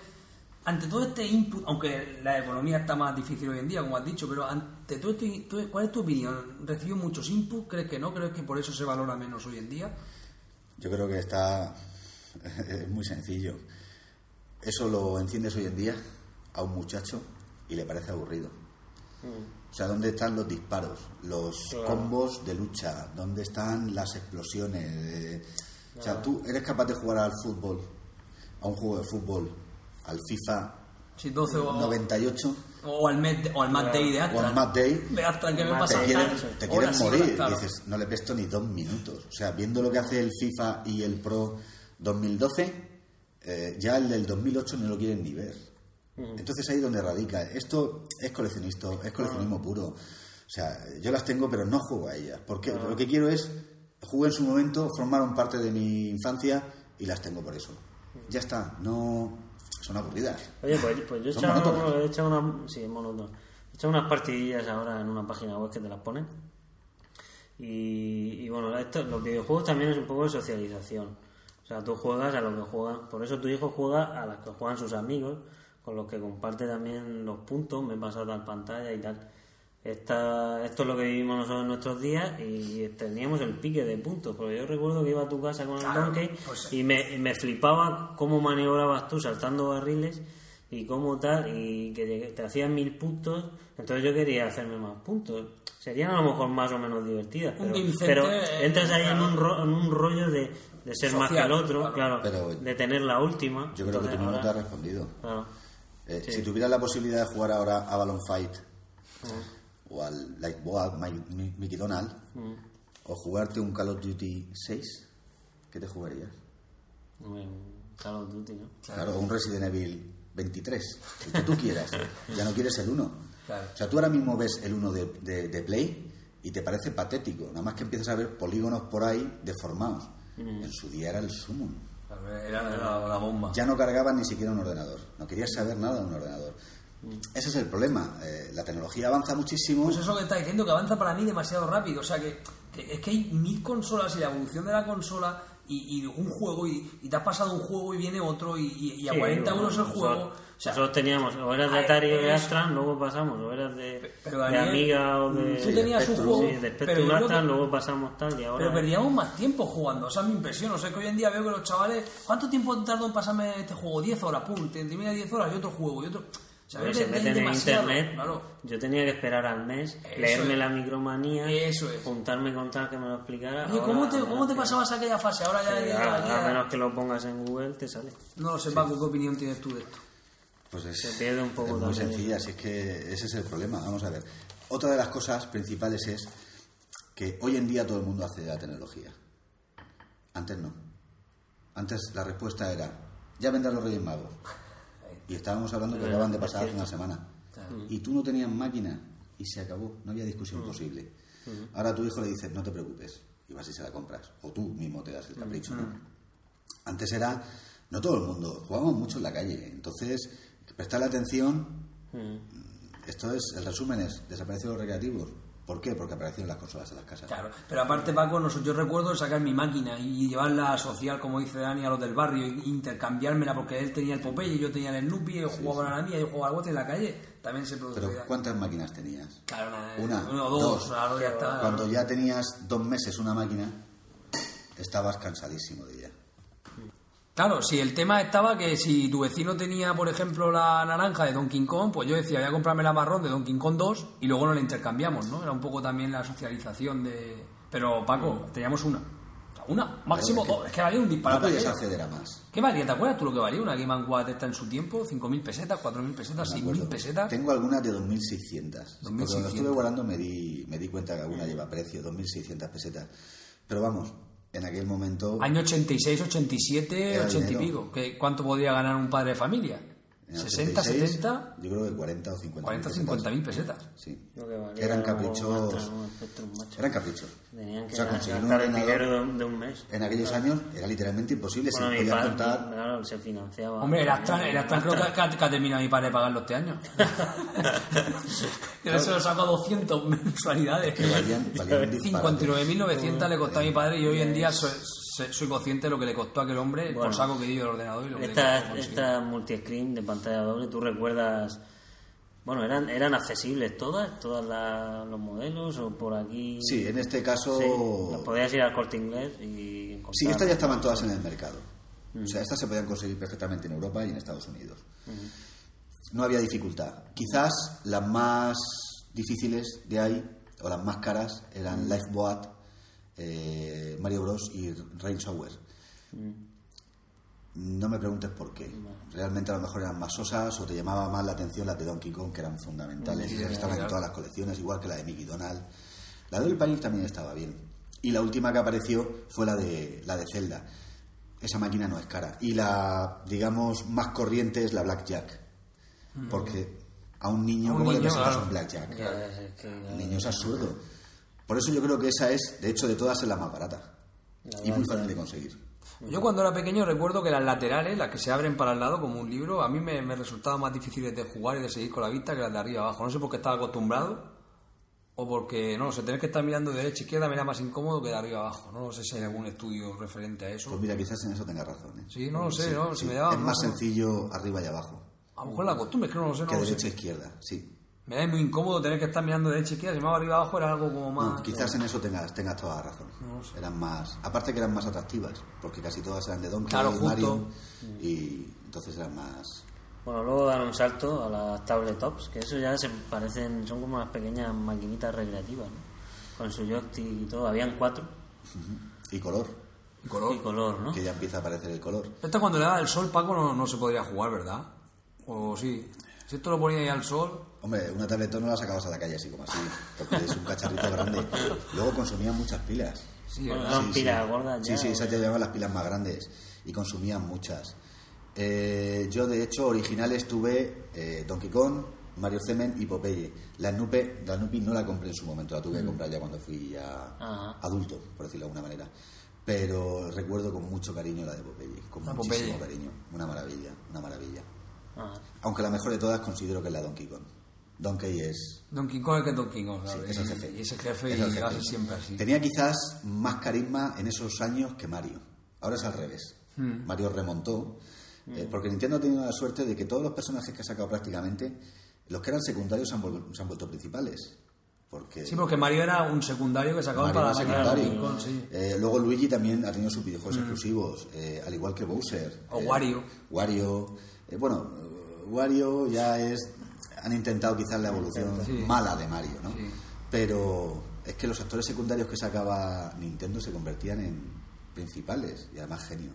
Ante todo este input, aunque la economía está más difícil hoy en día, como has dicho, pero ante todo este, ¿cuál es tu opinión? ¿Recibió muchos inputs? ¿Crees que no? ¿Crees que por eso se valora menos hoy en día? Yo creo que está. Es muy sencillo. Eso lo enciendes hoy en día a un muchacho y le parece aburrido. O sea, ¿dónde están los disparos, los Claro. combos de lucha? ¿Dónde están las explosiones? Eh, O sea, tú eres capaz de jugar al fútbol, a un juego de fútbol, al FIFA Si 12 o, 98 o al Met, o al Mad Day de o Astra. al Match Day, De Astra que me Mad te pasa Day, quieren, te quieren morir. horas, claro. Dices, no le presto ni dos minutos. O sea, viendo lo que hace el FIFA y el Pro 2012, eh, ya el del 2008 no lo quieren ni ver. Entonces ahí es donde radica. Esto es coleccionista, es coleccionismo puro. O sea, yo las tengo, pero no juego a ellas. Porque lo que quiero es, jugué en su momento, formaron parte de mi infancia y las tengo por eso. Ya está, no son aburridas. Oye, pues, pues yo he echado, he echado una, sí. He echado unas partidillas ahora en una página web que te las ponen. Y, y bueno, esto, los videojuegos también es un poco de socialización. O sea, tú juegas a lo que juegan. Por eso tu hijo juega a las que juegan sus amigos, con los que comparte también los puntos. Me he pasado tal pantalla y tal. Esta, esto es lo que vivimos nosotros en nuestros días y teníamos el pique de puntos. Porque yo recuerdo que iba a tu casa con el Claro, Donkey pues- y me, y me flipaba cómo maniobrabas tú saltando barriles y cómo tal, y que te hacían mil puntos, entonces yo quería hacerme más puntos. Serían a lo mejor más o menos divertidas, pero, eh, entras ahí en un, ro- en un rollo de, de ser más que el otro, claro. claro, Pero- de tener la última. Yo creo que tú mismo ahora- te has respondido. claro. Eh, Sí. Si tuvieras la posibilidad de jugar ahora a Balloon Fight o al Mi- Mickey Donald o jugarte un Call of Duty 6, ¿qué te jugarías? Bueno, Call of Duty, ¿no? Claro, o un Resident Evil 23, el que tú quieras. ya no quieres el 1. Claro. O sea, tú ahora mismo ves el 1 de, de- de Play y te parece patético. Nada más que empiezas a ver polígonos por ahí deformados. En su día era el. Claro, Era, era la bomba. Ya no cargaban ni siquiera un ordenador. No querías saber nada de un ordenador. Ese es el problema. Eh, la tecnología avanza muchísimo. Pues eso que está diciendo, que avanza para mí demasiado rápido. O sea, que, que es que hay mil consolas y la evolución de la consola y, y un juego y, y te has pasado un juego y viene otro y, y- y a Sí, 40 bueno, euros el nosotros- juego. O sea, nosotros teníamos, o eras de Atari o de Astra, luego pasamos, o eras de, Pero, de Amiga o de, tú tenías un juego, sí, de pero que- luego pasamos tal y ahora... pero perdíamos más tiempo jugando, esa es mi impresión. O sea, que hoy en día veo que los chavales, ¿cuánto tiempo tardó en pasarme este juego? 10 horas, pum, te media 10 horas y otro juego y otro. Sea, Hombre, veo se que hay meten en demasiado, internet. Claro. Yo tenía que esperar al mes, Eso leerme es. la micromanía, Eso es. juntarme con tal que me lo explicara. Oye, ¿cómo Ahora- te, cómo te pasabas aquella fase? Ahora ya, que- ya- a, ya- a menos que lo pongas en Google, te sale. No lo sé, Paco, ¿qué opinión tienes tú de esto? Pues es, Se pierde un poco es muy también. sencilla, si es que ese es el problema. Vamos a ver. Otra de las cosas principales es que hoy en día todo el mundo accede a la tecnología. Antes no. Antes la respuesta era, ya vendrán los Reyes Magos. Y estábamos hablando que acaban de pasar hace una semana. Y tú no tenías máquina y se acabó, no había discusión posible. Ahora a tu hijo le dices, no te preocupes, y vas y se la compras. O tú mismo te das el capricho, ¿no? Antes era, no todo el mundo, jugábamos mucho en la calle, entonces prestarle atención, esto es, el resumen es, desaparecieron los recreativos. ¿Por qué? Porque aparecieron las consolas en las casas. Claro, pero aparte Paco, no yo recuerdo sacar mi máquina y llevarla a social, como dice Dani, a los del barrio, e intercambiármela porque él tenía el Popeye, yo tenía el Snoopy, él jugaba a la mía, yo jugaba al bote en la calle, también se Pero producía. ¿cuántas máquinas tenías? Claro, una, Una, o dos, ya está. Cuando ya tenías dos meses una máquina, estabas cansadísimo de ella. Claro, si el tema estaba que si tu vecino tenía, por ejemplo, la naranja de Donkey Kong, pues yo decía, voy a comprarme la marrón de Donkey Kong 2 y luego nos la intercambiamos, ¿no? Era un poco también la socialización de... Pero, Paco, teníamos una. Una, máximo dos. Es que valía un No disparate. podías aquello. acceder a más. ¿Qué valía? ¿Te acuerdas tú lo que valía una Game Watch esta en su tiempo? ¿5.000 pesetas? ¿4.000 pesetas? Me ¿6.000 acuerdo. pesetas? Tengo algunas de 2.600. Porque cuando 2.600. estuve guardando me di, me di cuenta que alguna lleva precio, 2.600 pesetas. Pero vamos, en aquel momento... Año 86, 87, Era 80 y pico. ¿Qué- ¿Cuánto podría ganar un padre de familia? En el 60, 86, 70, Yo creo que 40 o 50 40, 50 mil pesetas. Sí. Que Eran caprichos... Eran caprichos. Tenían que O sea, conseguir un ordenador de un, de un mes. en aquellos años era literalmente imposible. Bueno, si mi podías padre, contar... claro, se financiaba. Hombre, el Astra, el Astra creo que, que ha- que ha terminado mi padre de pagarlo este año. Yo se lo saco a 200 mensualidades. Que valían, valían un disparate. 59.900 le costó a mi padre y hoy en día soy, consciente de lo que le costó a aquel hombre Bueno. por saco que dio el ordenador y lo que Esta, esta multiscreen de pantalla doble, ¿tú recuerdas? Bueno, eran, eran accesibles todas, todas la- los modelos, o por aquí. Sí, en este caso... Sí, las podías ir al corte inglés y encontrar. Sí, estas ya estaban todas en el mercado. O sea, estas se podían conseguir perfectamente en Europa y en Estados Unidos. No había dificultad. Quizás las más difíciles de ahí, o las más caras, eran Lifeboat, eh, Mario Bros. y Rain Shower. No me preguntes por qué. Realmente a lo mejor eran más sosas o te llamaba más la atención las de Donkey Kong, que eran fundamentales y estaban en todas las colecciones, igual que la de Mickey Donald. La de Oil Panic también estaba bien. Y la última que apareció fue la de, la de Zelda. Esa máquina no es cara. Y la, digamos, más corriente es la Blackjack. Porque a un niño, ¿cómo le presentas claro. un Blackjack? Ya, es que- El niño es absurdo. Por eso yo creo que esa es, de hecho, de todas es la más barata. La Y muy fácil de conseguir. Yo cuando era pequeño recuerdo que las laterales, las que se abren para el lado como un libro, a mí me, me resultaban más difíciles de jugar y de seguir con la vista que las de arriba abajo. No sé por qué estaba acostumbrado o porque, no sé, tener que estar mirando de derecha a izquierda me era más incómodo que de arriba abajo. No sé si hay algún estudio referente a eso. Pues mira, quizás en eso tengas razón. ¿eh? Sí, no lo sé, no, Sí, me daba... es más no. sencillo arriba y abajo. A lo mejor la costumbre, es que no lo sé, no que lo derecha e izquierda, sí. Me da muy incómodo tener que estar mirando de izquierda. Si me hago arriba abajo era algo como más... No, quizás en eso tengas, tengas toda la razón. Eran más. Aparte que eran más atractivas, porque casi todas eran de Donkey Claro, y. Mario. Y entonces eran más. Bueno, luego dan un salto a las tabletops, que eso ya se parecen, son como unas pequeñas maquinitas recreativas, ¿no? Con su joystick y todo. Habían cuatro. Y color, Y color. Y color, ¿no? que ya empieza a aparecer el color. Esta cuando le da el sol, Paco, no, no se podría jugar, ¿verdad? O sí. Si esto lo ponía ahí al sol... Hombre, una tabletón no la sacabas a la calle así como así, porque es un cacharrito grande. Luego consumían muchas pilas. Sí, Bueno, ¿verdad? Pilas gordas Sí, ya, sí, ¿o esas ya llevaban las pilas más grandes y consumían muchas. Eh, yo, de hecho, originales tuve eh, Donkey Kong, Mario Zemen y Popeye. La Snoopy, la Snoopy no la compré en su momento, la tuve que comprar ya cuando fui ya Ajá. adulto, por decirlo de alguna manera. Pero recuerdo con mucho cariño la de Popeye, con La muchísimo Popeye. cariño. Una maravilla, una maravilla. Ajá. Aunque la mejor de todas considero que es la Donkey Kong. Donkey es Donkey Kong es que Donkey Kong, Sí, claro. es el y- jefe. Y ese jefe Es y el lo jefe. hace siempre así. Tenía quizás más carisma en esos años que Mario. Ahora es al revés. Hmm. Mario remontó. eh, porque Nintendo ha tenido la suerte de que todos los personajes que ha sacado prácticamente, los que eran secundarios se han, se han vuelto principales. Porque Sí, porque Mario era un secundario que sacaban para la Kong, sí. Eh, luego Luigi también ha tenido sus videojuegos exclusivos, eh, al igual que Bowser. O eh, Wario. Wario. eh, bueno, Wario ya es. Han intentado quizás la evolución Sí. mala de Mario, ¿no? Sí. Pero es que los actores secundarios que sacaba Nintendo se convertían en principales y además genios.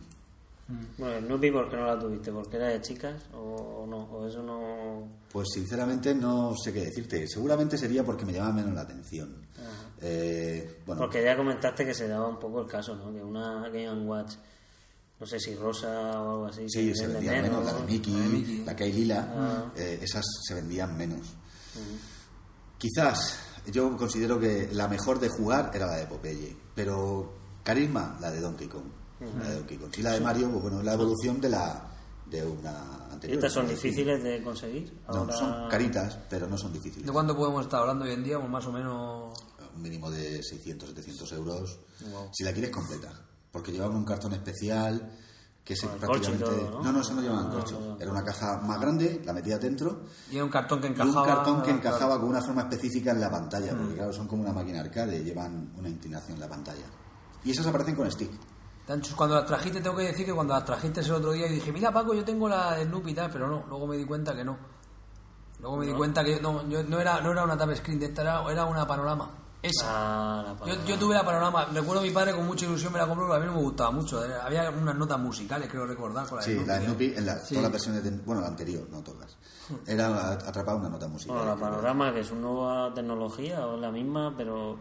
Bueno, el Snoopy, ¿por qué no la tuviste? ¿Porque era de chicas o, o no? ¿O eso no...? Pues sinceramente no sé qué decirte. Seguramente sería porque me llamaba menos la atención. Eh, bueno, Porque ya comentaste que se daba un poco el caso, ¿no? Que una Game Watch, no sé si rosa o algo así, sí, se vendían menos. La de Mickey, La de Mickey. la que hay lila, eh, esas se vendían menos. Quizás yo considero que la mejor de jugar era la de Popeye, pero carisma la de Donkey Kong. La de Donkey Kong. Y la de Mario, pues bueno, la evolución de la de una ¿Y anterior. estas son difíciles de conseguir? No, son caritas, pero no son difíciles. ¿De cuánto podemos estar hablando hoy en día? Pues más o menos... un mínimo de 600, 700 euros, Wow. si la quieres completa. Porque llevaban un cartón especial que se y prácticamente... todo, ¿no? no, eso no llevaban Ah, corcho. no, no. Era una caja más grande, la metía dentro, Y era un cartón que y encajaba... un cartón que claro. encajaba con una forma específica en la pantalla, porque claro, son como una máquina arcade, llevan una inclinación en la pantalla. Y esas aparecen con stick. Tan chus- Cuando las trajiste, tengo que decir que cuando las trajiste el otro día, y dije, mira Paco, yo tengo la de Snoopy y tal, pero no, luego me di cuenta que no. Luego me di cuenta que no, yo, no, era, no era una tab screen, de esta era, era una panorama. Esa. Ah, la Yo, yo tuve la panorama, recuerdo a mi padre con mucha ilusión me la compró, pero a mí no me gustaba mucho. eh, Había unas notas musicales, creo recordar, con la de Sí, Snoopy, la. Snoopy, en la, Sí. todas las versiones de... Bueno, la anterior, no todas. Era atrapar una nota musical. Bueno, la panorama, que es una nueva tecnología o es la misma, pero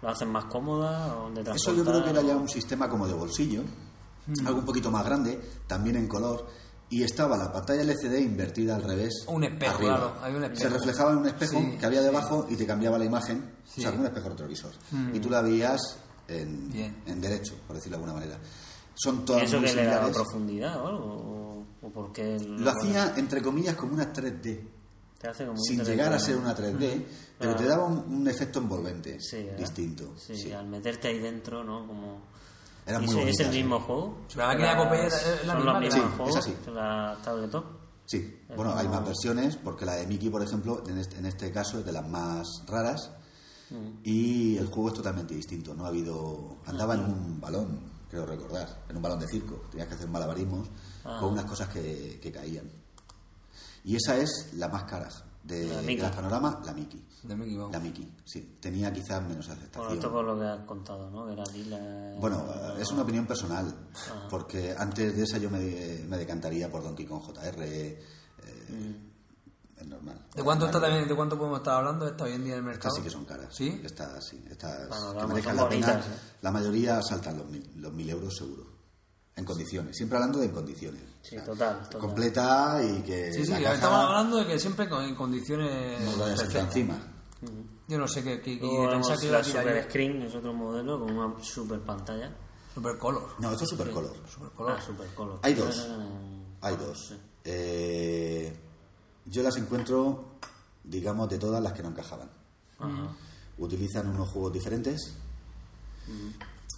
lo hacen más cómoda o de Eso yo creo que era ya un sistema como de bolsillo, Mm. algo un poquito más grande, también en color, y estaba la pantalla LCD invertida al revés. Un espejo, arriba. claro, había un espejo. Se reflejaba en un espejo Sí, que había sí. debajo y te cambiaba la imagen, o Sí. Mm. sea, un espejo retrovisor. Y tú la veías en, en derecho, por decirlo de alguna manera. Son ¿Y todas eso muy que le daba profundidad o algo? ¿O, o por qué Lo hacía, entre comillas, como una 3D. Te hace como un Sin 3D. llegar a ser una 3D, pero te daba un, un efecto envolvente distinto. Sí, sí. al meterte ahí dentro, ¿no? Como... Era ¿Y muy ese- ¿Es el bonita, sí. mismo juego? La máquina de Popeye era- es la ¿Son misma? Sí, es así. que La tabletop. Sí, bueno, hay más versiones, porque la de Mickey, por ejemplo, en este, en este caso es de las más raras. Y el juego es totalmente distinto. No ha habido. Andaba en un balón, creo recordar, en un balón de circo. Tenías que hacer malabarismos Ah. con unas cosas que, que caían. Y esa es la más cara de, La de las panoramas, la Mickey. De Mickey Mouse. La Mickey, sí. Tenía quizás menos Bueno, aceptación. esto por lo que has contado, ¿no? Era. Bueno, es una opinión personal, porque antes de esa yo me, me decantaría por Donkey Kong JR. eh, Mm. Es normal. ¿De cuánto está también, de cuánto podemos estar hablando esta hoy en día en el mercado? Estas sí que son caras. ¿Sí? Estas sí. Estas Bueno, que merezcan la pena. bonitas, ¿eh? La mayoría saltan los mil, los mil euros seguro. En condiciones. Siempre hablando de en condiciones. Sí, total, total. Completa y que. Sí, sí, la caja estamos hablando de que siempre con, en condiciones encima. Yo no sé qué, qué, qué pensar que la Super. Screen, es otro modelo con una super pantalla. Super color. No, esto es super color. Super color. Ah, super color. Hay dos. Eh, Hay dos. Eh, yo las encuentro, digamos, de todas las que no encajaban. Ajá. Utilizan unos juegos diferentes.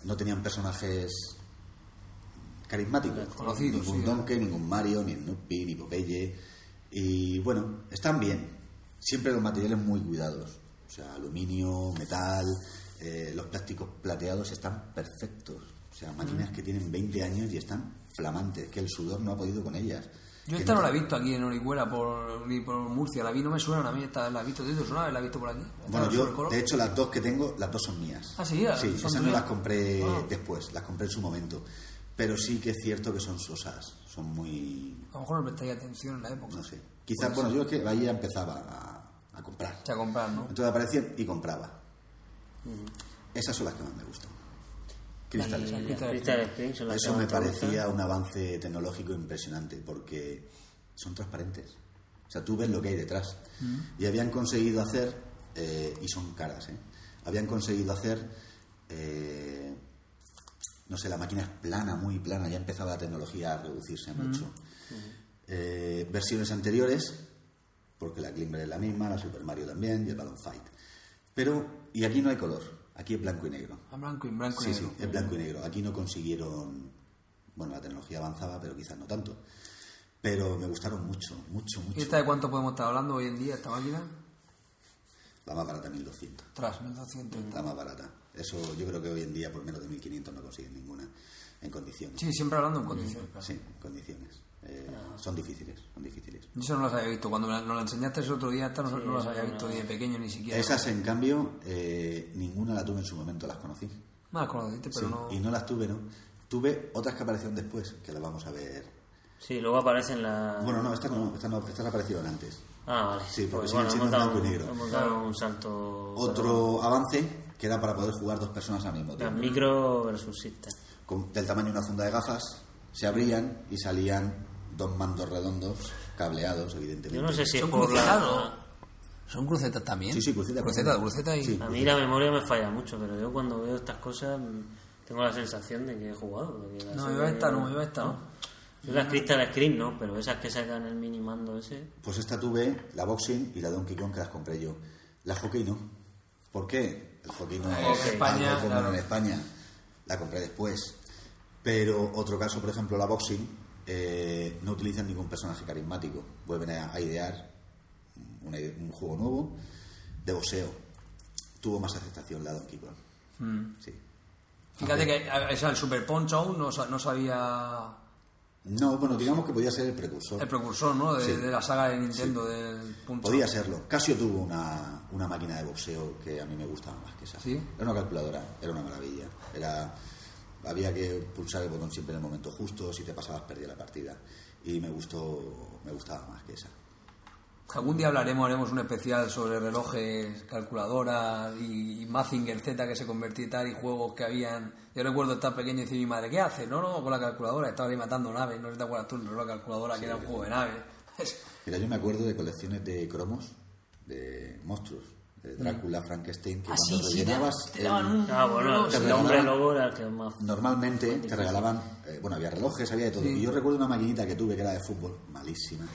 No tenían personajes carismáticos. Conocidos, Ningún sí, Donkey, ningún Mario, ni Snoopy, ni Popeye. Y bueno, están bien. Siempre los materiales muy cuidados. O sea, aluminio, metal, eh, los plásticos plateados están perfectos. O sea, máquinas que tienen 20 años y están flamantes, que el sudor no ha podido con ellas. Yo esta no la he visto aquí en Orihuela por, ni por Murcia. La vi, no me suenan a mí. Esta la he visto. ¿Te suena? ¿La he visto por aquí? ¿Esta Bueno, yo, de hecho, las dos que tengo, las dos son mías. Ah, sí, ah, Sí, esas no las compré Ah. después, las compré en su momento. Pero sí que es cierto que son sosas, son muy... A lo mejor no prestáis atención en la época. no sé. Quizás, bueno, yo es que ahí ya empezaba a, a comprar. O sea, comprar, ¿no? Entonces aparecían y compraba. Esas son las que más me gustan. Cristales. Y Crystal las Eso me parecía un avance tecnológico impresionante porque son transparentes. O sea, tú ves lo que hay detrás. Y habían conseguido hacer, eh, y son caras, ¿eh? habían conseguido hacer, eh, no sé, la máquina es plana, muy plana, ya empezaba la tecnología a reducirse mucho. Eh, versiones anteriores, porque la Glimmer es la misma, la Super Mario también y el Balloon Fight. Pero, y aquí no hay color, aquí es blanco y negro. A blanco y blanco y Sí, negro. sí, es blanco y negro. Aquí no consiguieron. Bueno, la tecnología avanzaba, pero quizás no tanto. Pero me gustaron mucho, mucho, ¿Y mucho. esta de cuánto podemos estar hablando hoy en día, esta máquina? La más barata, 1200. Tras 1200. La más barata. Eso yo creo que hoy en día por menos de 1500 no consiguen ninguna en condiciones. Sí, siempre hablando en condiciones, claro. Sí, en condiciones. Eh, son difíciles, son difíciles. Yo eso no las había visto. Cuando me la- nos la enseñaste el otro día, esta no, no las había visto ni de pequeño ni siquiera. Esas, en cambio, eh, ninguna la tuve en su momento, las conocí. No las conociste, pero Sí, no... Y no las tuve, ¿no? Tuve otras que aparecieron después, que las vamos a ver. Sí, luego aparecen las... Bueno, no, estas no, estas, no, estas aparecieron antes. Ah, vale. Sí, porque Pues siguen bueno, siendo hemos dado, blanco y negro. hemos dado un salto... Otro avance que era para poder jugar dos personas al mismo Las tiempo. micro versus system. Con- del tamaño de una funda de gafas, se abrían y salían dos mandos redondos, cableados, evidentemente. Yo no sé si es Son por crucetas, la... ¿no? ¿Son crucetas también? Sí, sí, cruceta, Cruceta, cruceta. cruceta y... Sí. A mí la memoria me falla mucho, pero yo cuando veo estas cosas mm, tengo la sensación de que he jugado. No, iba esta no, iba esta no. Las Crystal Screen no, pero esas que sacan el mini mando ese... Pues esta tuve, la Boxing y la Donkey Kong que las compré yo. La Hockey no. ¿Por qué? El Hockey no es España, claro. en España. La compré después. Pero otro caso, por ejemplo, la Boxing, eh, no utilizan ningún personaje carismático. Vuelven a, a idear un juego nuevo de boxeo. Tuvo más aceptación la Donkey Kong. Mm. Sí. Fíjate que o sea, el Super Punch aún no, no sabía No, bueno, digamos que podía ser el precursor. el precursor ¿no? de, Sí. de la saga de Nintendo del Punch Podía serlo. Casio tuvo una, una máquina de boxeo que a mí me gustaba más que esa. ¿Sí? Era una calculadora, era una maravilla. Era, había que pulsar el botón siempre en el momento justo, si te pasabas perdía la partida. Y me gustó, me gustaba más que esa. Algún día hablaremos, haremos un especial sobre relojes, calculadoras y, y Mazinger Z que se convertía y tal, y juegos que habían. Yo recuerdo estar pequeño y decir mi madre, ¿qué haces? No, no, con la calculadora, estaba ahí matando naves, no sé si te acuerdas tú, el reloj calculadora que era un juego de naves. Mira, yo me acuerdo de colecciones de cromos, de monstruos, de Drácula, Frankenstein, que Ah, cuando sí, sí, te- rellenabas... te daban un- Ah, bueno, Te el hombre regalaban- lobo era el que más... Normalmente te regalaban, eh, bueno, había relojes, había de todo. Y yo recuerdo una maquinita que tuve que era de fútbol, malísima.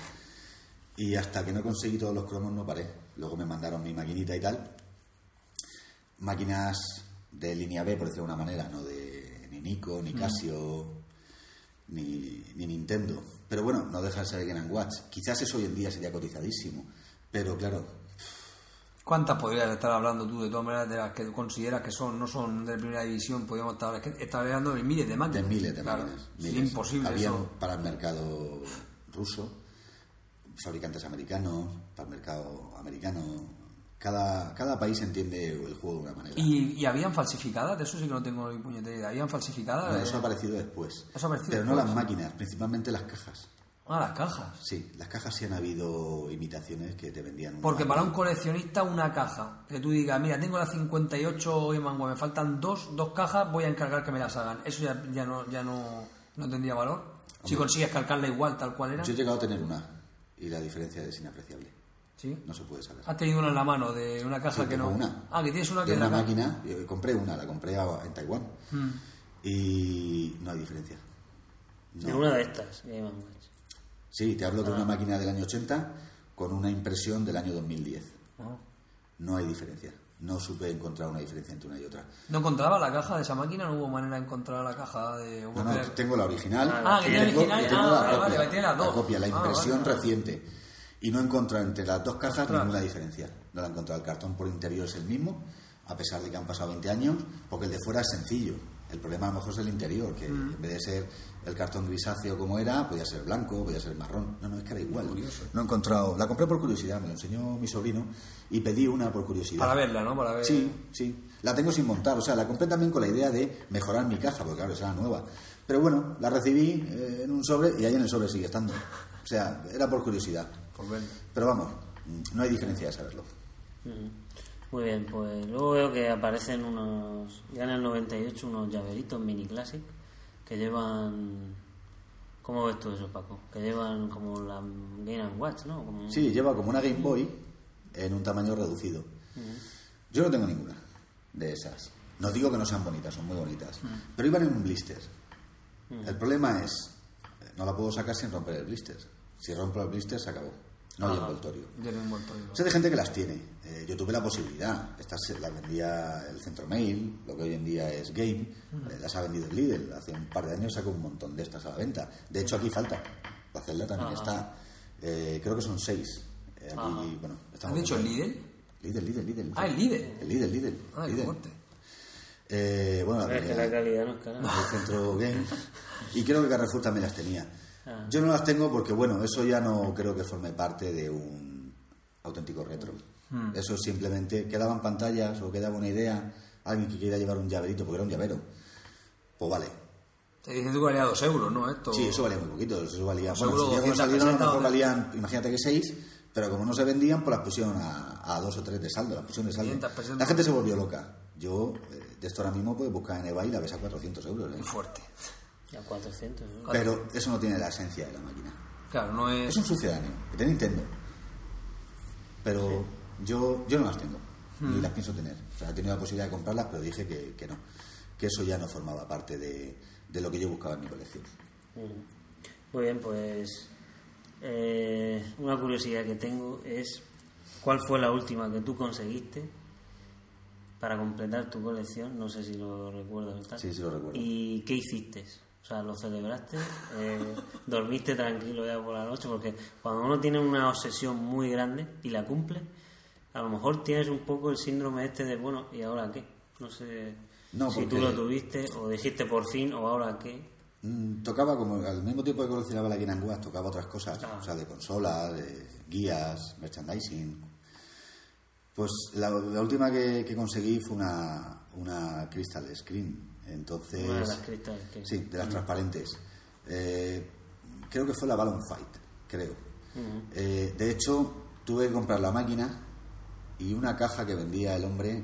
Y hasta que no conseguí todos los cromos no paré. Luego me mandaron mi maquinita y tal. Máquinas de línea B, por decirlo de una manera, no de ni Nico, ni Casio, ni, ni Nintendo. Pero bueno, no deja de ser Game Watch. Quizás eso hoy en día sería cotizadísimo. Pero claro, ¿Cuántas podrías estar hablando tú de todas maneras de las que consideras que son no son de primera división? Podríamos estar, es que estar hablando de miles de de máquinas. miles de máquinas. miles. imposible Había eso. para el mercado ruso, fabricantes americanos, para el mercado americano. Cada, cada país entiende el juego de una manera. ¿Y, y habían falsificadas? De eso sí que no tengo ni puñetera. ¿Habían falsificadas? No, eso ha Eh, aparecido después. Eso ha aparecido Pero no las máquinas, principalmente las cajas. Ah, las cajas. Sí, las cajas sí han habido imitaciones que te vendían. Porque para un coleccionista una caja, que tú digas, mira, tengo las 58 Game Boy, me faltan dos, dos cajas, voy a encargar que me las hagan. Eso ya, ya no ya no, no tendría valor. Si consigues calcarla igual, tal cual era. Yo he llegado a tener una y la diferencia es inapreciable. ¿Sí? No se puede saber. Has tenido una en la mano de una caja Sí, que tengo no. una. Ah, que tienes una que de una la- máquina, yo compré una, la compré en Taiwán. Hmm. Y no hay diferencia. En una de estas. Sí, te hablo de Ah. una máquina del año 80 con una impresión del año 2010. Ah. No hay diferencia. No supe encontrar una diferencia entre una y otra. ¿No encontraba la caja de esa máquina? ¿No hubo manera de encontrar la caja de.? No, no, tengo la original. Ah, que tiene tengo- original. y tengo Ah, la vale, copia, vale, tiene las la dos. copia, la Ah, impresión vale. reciente. Y no he encontrado entre las dos cajas Ostras. ninguna diferencia. No la he encontrado. El cartón por interior es el mismo, a pesar de que han pasado 20 años, porque el de fuera es sencillo. El problema a lo mejor es el interior, que Mm. en vez de ser el cartón grisáceo como era, podía ser blanco, podía ser marrón. No, no, es que era igual. No he encontrado. La compré por curiosidad, me lo enseñó mi sobrino y pedí una por curiosidad. Para verla, ¿no? Para ver. Sí, sí. La tengo sin montar. O sea, la compré también con la idea de mejorar mi caja, porque claro, esa era nueva. Pero bueno, la recibí eh, en un sobre y ahí en el sobre sigue estando. O sea, era por curiosidad. Por verla. Pero vamos, mm, no hay diferencia de saberlo. Ujú. Muy bien, pues luego veo que aparecen unos, ya en el 98, unos llaveritos mini classic que llevan. ¿Cómo ves tú eso, Paco? Que llevan como la Game Watch, ¿no? Como- Sí, lleva como una Game Boy en un tamaño reducido. Yo no tengo ninguna de esas. No digo que no sean bonitas, son muy bonitas. Pero iban en un blister. El problema es, no la puedo sacar sin romper el blister. Si rompo el blister, se acabó. No hay envoltorio. Tiene un envoltorio. Sé de gente que las tiene. Eh, yo tuve la posibilidad. Estas se- las vendía el Centro Mail, lo que hoy en día es Game. eh, las ha vendido el Lidl. Hace un par de años sacó un montón de estas a la venta. De hecho, aquí falta. La celda también está. eh, creo que son seis. Eh, aquí, bueno, ¿Has estamos dicho el Lidl? Lidl, Lidl, Lidl. Ah, el Lidl. El Lidl, Lidl. Ah, qué Lidl. Eh, bueno, la Es que tenía la calidad no es cara. el Centro Game. Y creo que Carrefour también las tenía. Ah. Yo no las tengo porque, bueno, eso ya no creo que forme parte de un auténtico retro. Hmm. Eso simplemente quedaban pantallas o quedaba una idea, alguien que quiera llevar un llaverito, porque era un llavero. Pues vale. Te dices tú que valía 2 euros, ¿no? Esto... Sí, eso valía muy poquito. Eso valía. Bueno, euros, si ya cuando 200 salieron, a lo mejor valían, imagínate que 6, pero como no se vendían, pues las pusieron a, a 2 o 3 de saldo. Las pusieron de saldo. 500 pesetas. La gente se volvió loca. Yo, eh, de esto ahora mismo, puedes buscar en eBay y la ves a 400 euros. ¿eh? Muy fuerte. Ya 400, ¿no? Pero eso no tiene la esencia de la máquina. Claro, no es... Es un sucedáneo de Nintendo. Pero yo, yo no las tengo, Hmm. ni las pienso tener. O sea, he tenido la posibilidad de comprarlas, pero dije que, que no. Que eso ya no formaba parte de, de lo que yo buscaba en mi colección. Mm. Muy bien, pues eh, una curiosidad que tengo es cuál fue la última que tú conseguiste para completar tu colección, no sé si lo recuerdas. ¿verdad? Sí, sí lo recuerdo. ¿Y qué hiciste? O sea, ¿lo celebraste? Eh, ¿Dormiste tranquilo ya por la noche? Porque cuando uno tiene una obsesión muy grande y la cumple, a lo mejor tienes un poco el síndrome este de, bueno, ¿y ahora qué? No sé No, si tú lo tuviste o dijiste por fin o ahora qué. Mm, Tocaba, como al mismo tiempo que coleccionaba la Guinanguas, tocaba otras cosas, Ah. o sea, de consolas, de guías, merchandising. Pues la, la última que, que conseguí fue una, una Crystal Screen. Entonces, Una de las cristales que- sí, de las transparentes. Eh, creo que fue la Balloon Fight, creo. Eh, de hecho, tuve que comprar la máquina y una caja que vendía el hombre eh,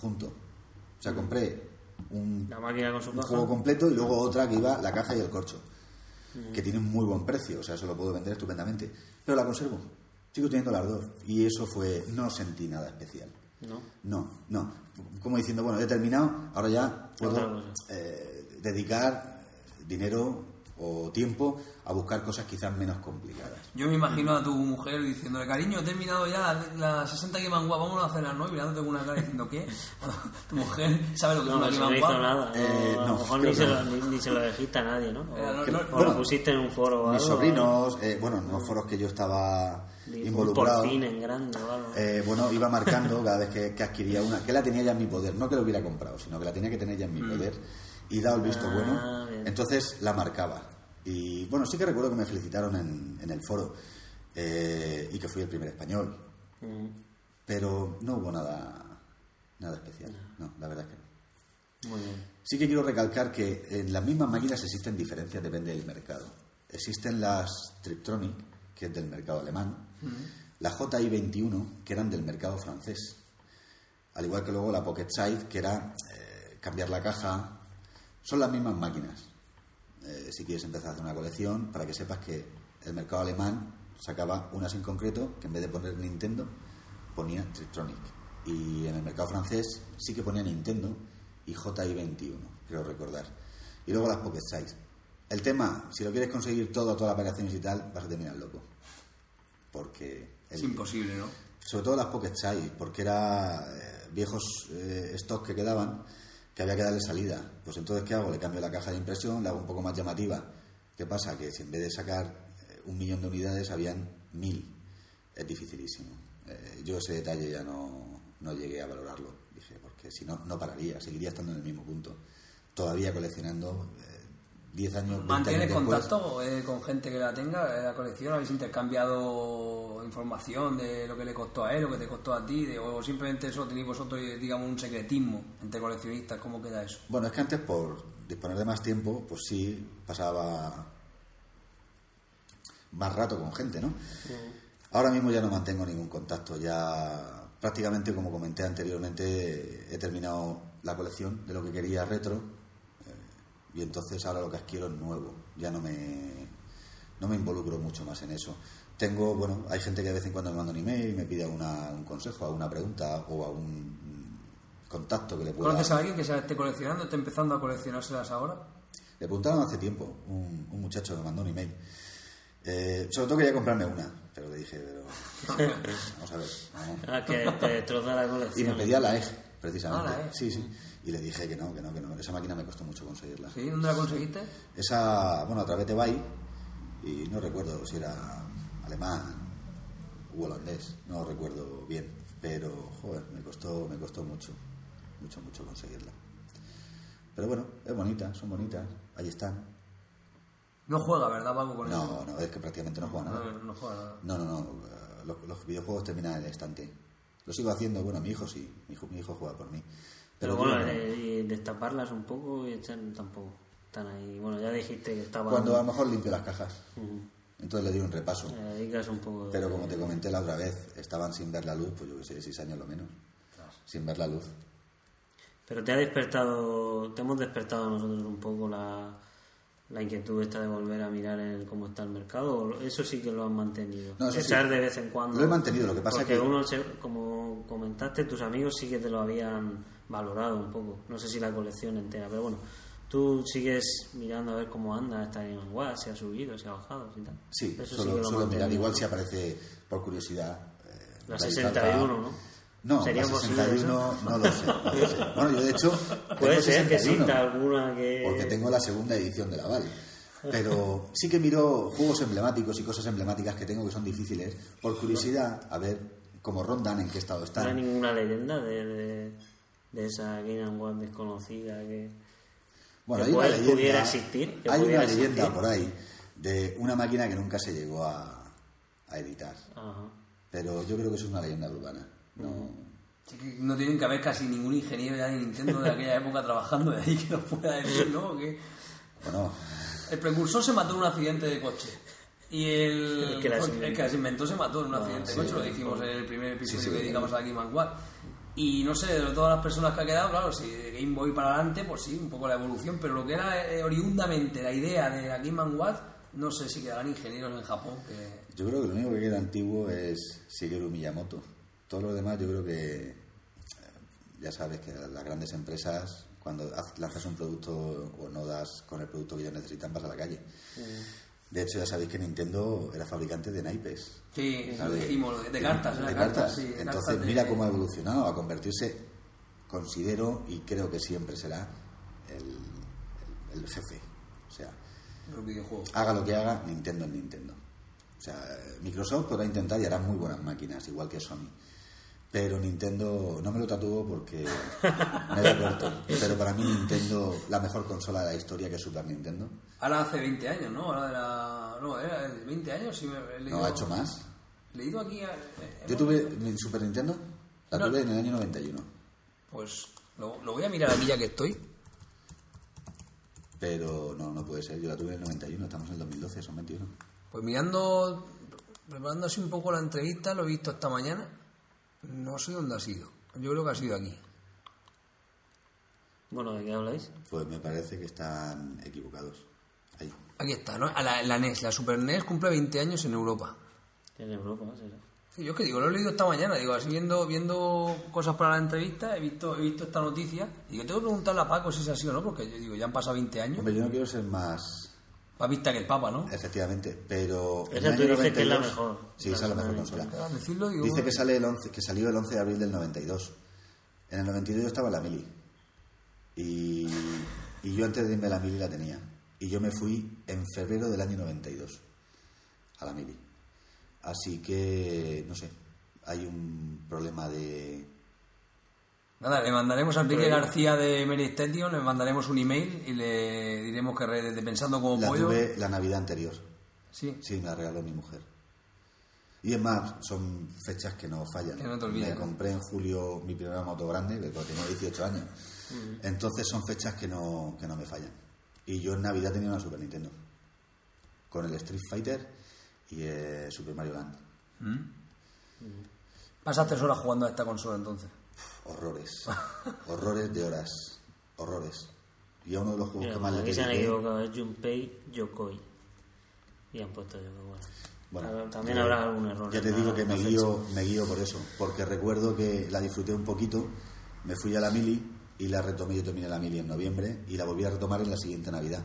junto. O sea, compré un, La máquina con su un caja. juego completo y luego otra que iba la caja y el corcho. Que tiene un muy buen precio, o sea, eso lo puedo vender estupendamente. Pero la conservo. Sigo teniendo las dos. Y eso fue. No sentí nada especial. ¿No? No, no. Como diciendo, bueno, he terminado, ahora ya puedo eh, dedicar dinero o tiempo a buscar cosas quizás menos complicadas. Yo me imagino a tu mujer diciéndole, cariño, he terminado ya la, la 60 Game One, vamos a cenar, ¿no? Y mirándote con una cara diciendo, ¿qué? tu mujer sabe lo que No, es una no hizo nada. Eh, o a no, lo mejor ni se, que lo, ni, ni se lo dijiste a nadie, ¿no? O, Eh, no, Creo- no, o bueno, lo pusiste en un foro o Mis algo. sobrinos, eh, bueno, en los foros que yo estaba involucrado. Por fin en grande o algo. Eh, bueno, iba marcando cada vez que, que adquiría una, que la tenía ya en mi poder, no que lo hubiera comprado, sino que la tenía que tener ya en mi poder y dado el visto Ah, bueno, bien. entonces la marcaba. Y bueno, sí que recuerdo que me felicitaron en, en el foro eh, y que fui el primer español, Mm, pero no hubo nada, nada especial, no, la verdad es que no. muy bien. Sí que quiero recalcar que en las mismas máquinas existen diferencias, depende del mercado. Existen las Triptronic, que es del mercado alemán, la JI-21, que eran del mercado francés. Al igual que luego la Pocket Side, que era eh, cambiar la caja. Son las mismas máquinas. Eh, si quieres empezar a hacer una colección, para que sepas que el mercado alemán sacaba unas en concreto, que en vez de poner Nintendo, ponía Triptronic. Y en el mercado francés sí que ponía Nintendo y JI-21, creo recordar. Y luego las Pocket Size. El tema, si lo quieres conseguir todo, todas las variaciones y tal, vas a terminar loco. Porque... el- Es imposible, ¿no? sobre todo las Pocket Size, porque era eh, viejos eh, stocks que quedaban que había que darle salida. Pues entonces, ¿qué hago? Le cambio la caja de impresión, la hago un poco más llamativa. ¿Qué pasa? Que si en vez de sacar eh, un millón de unidades habían mil, es dificilísimo. Eh, yo ese detalle ya no, no llegué a valorarlo, dije, porque si no, no pararía, seguiría estando en el mismo punto. Todavía coleccionando eh, 10 años, 20 ¿Mantienes años contacto eh, con gente que la tenga, eh, la colección? ¿Habéis intercambiado información de lo que le costó a él, lo que te costó a ti? de- ¿O simplemente eso tenéis vosotros, eh, digamos, un secretismo entre coleccionistas? ¿Cómo queda eso? Bueno, es que antes por disponer de más tiempo, pues sí pasaba más rato con gente, ¿no? Ahora mismo ya no mantengo ningún contacto, ya prácticamente como comenté anteriormente he terminado la colección de lo que quería retro y entonces ahora lo que adquiero es nuevo, ya no me no me involucro mucho más en eso. Tengo, bueno, hay gente que de vez en cuando me manda un email y me pide alguna- un consejo, alguna pregunta o algún mm, contacto que le pueda ¿Conoces a alguien que se esté coleccionando, esté empezando a coleccionárselas ahora? Le preguntaron hace tiempo, un, un muchacho me mandó un email. Eh, sobre todo quería comprarme una, pero le dije, pero vamos a ver. vamos. Ah, que te Y me pedía la EG, precisamente. Ah, la EG. Sí, sí. Y le dije que no, que no, que no. Esa máquina me costó mucho conseguirla. ¿Sí? ¿Dónde la conseguiste? Esa, bueno, a través de Bay, y no recuerdo si era alemán u holandés, no recuerdo bien, pero, joder, me costó, me costó mucho, mucho, mucho conseguirla. Pero bueno, es bonita, son bonitas, ahí están. No juega, ¿verdad, Paco, con eso? No, no, es que prácticamente no juega nada. No, no juega nada. No, no, no. eh, Los, los videojuegos terminan en el estante. Lo sigo haciendo, bueno, mi hijo sí. Mi hijo, mi hijo juega por mí. Pero Pero, bueno, destaparlas un poco y echar tampoco. están ahí. Bueno, ya dijiste que estaban... Cuando a lo mejor limpio las cajas. Entonces le doy un repaso. Le dedicas un poco de... Pero como te comenté la otra vez, estaban sin ver la luz, pues yo que sé, seis años lo menos. Sin ver la luz. Pero te ha despertado, te hemos despertado nosotros un poco la, la inquietud esta de volver a mirar el, cómo está el mercado. ¿O Eso sí que lo han mantenido. No, Echar sí. de vez en cuando. Lo he mantenido, lo que pasa porque que- uno, se- como comentaste, tus amigos sí que te lo habían valorado un poco. No sé si la colección entera, pero bueno. Tú sigues mirando a ver cómo anda esta Game Watch, si ha subido, si ha bajado, si tal. Sí, Eso solo, sí que lo solo mirar. Igual si aparece por curiosidad. eh, La dais 61, alta. ¿no? No, ¿Sería la posible 61 no lo sé, no lo sé. Bueno, yo de hecho. Puede ser que 61, exista alguna que... Porque tengo la segunda edición de la Val. Pero sí que miro juegos emblemáticos y cosas emblemáticas que tengo que son difíciles, por curiosidad, a ver cómo rondan, en qué estado No hay están. ninguna leyenda de, de, de esa Game Watch desconocida que... Bueno, que hay una puede- leyenda, pudiera existir, que hay una leyenda por ahí de una máquina que nunca se llegó a, a editar. Ajá. Pero yo creo que eso es una leyenda urbana. No, Sí que no tienen que haber casi ningún ingeniero ya de Nintendo de aquella época trabajando de ahí que nos pueda decir, ¿no? Que bueno, el precursor se mató en un accidente de coche. Y el, El que las el inventó. que las inventó se mató en un accidente de coche, lo dijimos en el primer episodio Sí, sí, que sí. dedicamos a la Game Watch. Y no sé, de todas las personas que ha quedado, claro, si de Game Boy para adelante, pues sí, un poco la evolución, pero lo que era eh, oriundamente la idea de la Game Watch, no sé si quedarán ingenieros en Japón que... yo creo que lo único que queda antiguo es Shigeru Miyamoto. Todo lo demás yo creo que eh, ya sabes que las grandes empresas cuando lanzas un producto o no das con el producto que ellos necesitan vas a la calle. De hecho ya sabéis que Nintendo era fabricante de naipes. Sí, eso lo ¿sabes? dijimos, de, de cartas, de cartas. sí, de Entonces cartas de- mira cómo ha evolucionado a convertirse, considero y creo que siempre será el, el- el jefe. O sea, haga lo que haga, Nintendo es Nintendo. O sea, Microsoft podrá intentar y hará muy buenas máquinas, igual que Sony. Pero Nintendo, no me lo tatúo porque me da corto. Pero para mí Nintendo, la mejor consola de la historia que es Super Nintendo. Ahora hace 20 años, ¿no? Ahora de la... No, era de 20 años, sí me he leído... ¿No ha hecho más? He leído aquí... eh, Yo tuve mi Super Nintendo, la No. tuve en el año 91. Pues lo, lo voy a mirar aquí ya que estoy. Pero no, no puede ser. Yo la tuve en el 91, estamos en el 2012, son 21. Pues mirando, preparando así un poco la entrevista, lo he visto esta mañana. No sé dónde ha sido. Yo creo que ha sido aquí. Bueno, ¿de qué habláis? Pues me parece que están equivocados. Ahí. Aquí está, ¿no? A la, la NES, la Super NES cumple 20 años en Europa. En Europa, será. Sí, Yo que digo, lo he leído esta mañana, digo, así viendo, viendo cosas para la entrevista, he visto, he visto esta noticia. Y yo tengo que preguntarle a Paco si es así o no, porque yo digo, ya han pasado 20 años. Hombre, yo no quiero ser más Más vista que el Papa, ¿no? Efectivamente, pero. Esa tú dices que es la 92 mejor. Sí, La esa es la mejor consola. Al decirlo, digo, Dice que, sale el 11, que salió el 11 de abril del 92. En el 92 yo estaba en la mili. Y, y yo antes de irme a la mili la tenía. Y yo me fui en febrero del año 92 a la mili. Así que, no sé, hay un problema de. Nada, le mandaremos a Enrique García de Station, le mandaremos un email y le diremos que pensando como La pollo. tuve la Navidad anterior. Sí. Sí, me la regaló mi mujer. Y es más, son fechas que no fallan. Que no te olvidas, Me compré en julio mi primera moto grande, que cuando tenía 18 años. Entonces son fechas que no, que no me fallan. Y yo en Navidad tenía una Super Nintendo. Con el Street Fighter y el Super Mario Land. Pasas tres horas jugando a esta consola entonces. Horrores. Horrores de horas. Horrores. Y a uno de los juegos Mira, que más le aquí se han equivocado, es Junpei Yokoi. Y han puesto Yokoi. Bueno. Bueno, también yo- habrá algún error. Ya te digo que me guío, me guío por eso, porque recuerdo que la disfruté un poquito, me fui a la mili y la retomé, yo terminé la mili en noviembre y la volví a retomar en la siguiente Navidad,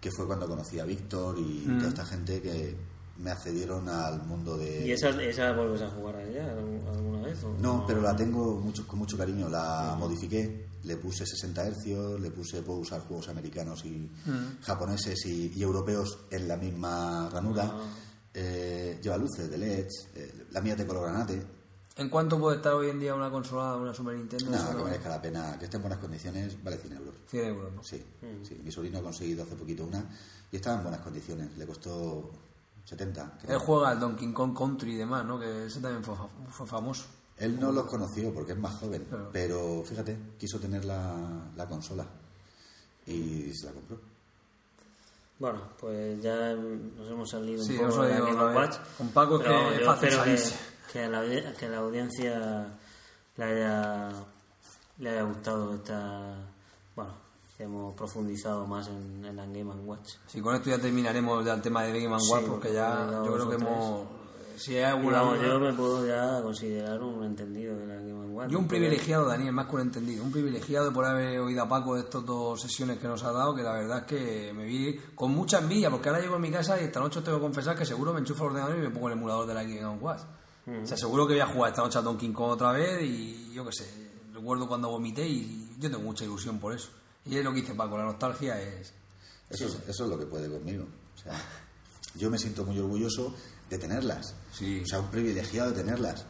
que fue cuando conocí a Víctor y toda esta gente que me accedieron al mundo de... ¿Y esa, esa vuelves a jugar a ella alguna o No, pero la tengo mucho, con mucho cariño, la modifiqué, le puse 60 hercios, le puse, puedo usar juegos americanos y japoneses y, y europeos en la misma ranura, Eh, lleva luces de LEDs, eh, la mía es de color granate, ¿En cuánto puede estar hoy en día una consola, una Super Nintendo? nada, Eso que no- merezca la pena, que esté en buenas condiciones, vale 100 euros. 100 euros, ¿no? Sí, sí, mi sobrino ha conseguido hace poquito una y estaba en buenas condiciones, le costó 70. creo. Él juega al Donkey Kong Country y demás, ¿no? Que ese también fue, fue famoso. Él no los conoció porque es más joven, Claro. pero fíjate, quiso tener la, la consola y se la compró. Bueno, pues ya nos hemos salido Sí, un poco de Game Watch. Con Paco pero que es yo fácil espero que, que, la, audi- que la audiencia le haya, le haya gustado esta... Bueno, que hemos profundizado más en, en la Game Watch. Si con esto ya terminaremos ya el tema de Game Sí, Watch, porque ya yo creo que hemos... Si hay alguna vamos, yo me puedo ya considerar un entendido de la Game Watch. Yo un privilegiado, Daniel, más que un entendido. Un privilegiado de por haber oído a Paco de estas dos sesiones que nos ha dado, que la verdad es que me vi con mucha envidia, porque ahora llego a mi casa y esta noche os tengo que confesar que seguro me enchufo el ordenador y me pongo el emulador de la Game Watch. O sea, seguro que voy a jugar esta noche a Donkey Kong otra vez y yo qué sé, recuerdo cuando vomité y yo tengo mucha ilusión por eso. Y es lo que dice Paco, la nostalgia es... Eso, es, eso es lo que puede conmigo. O sea, yo me siento muy orgulloso de tenerlas. Sí. O sea, un privilegiado de tenerlas.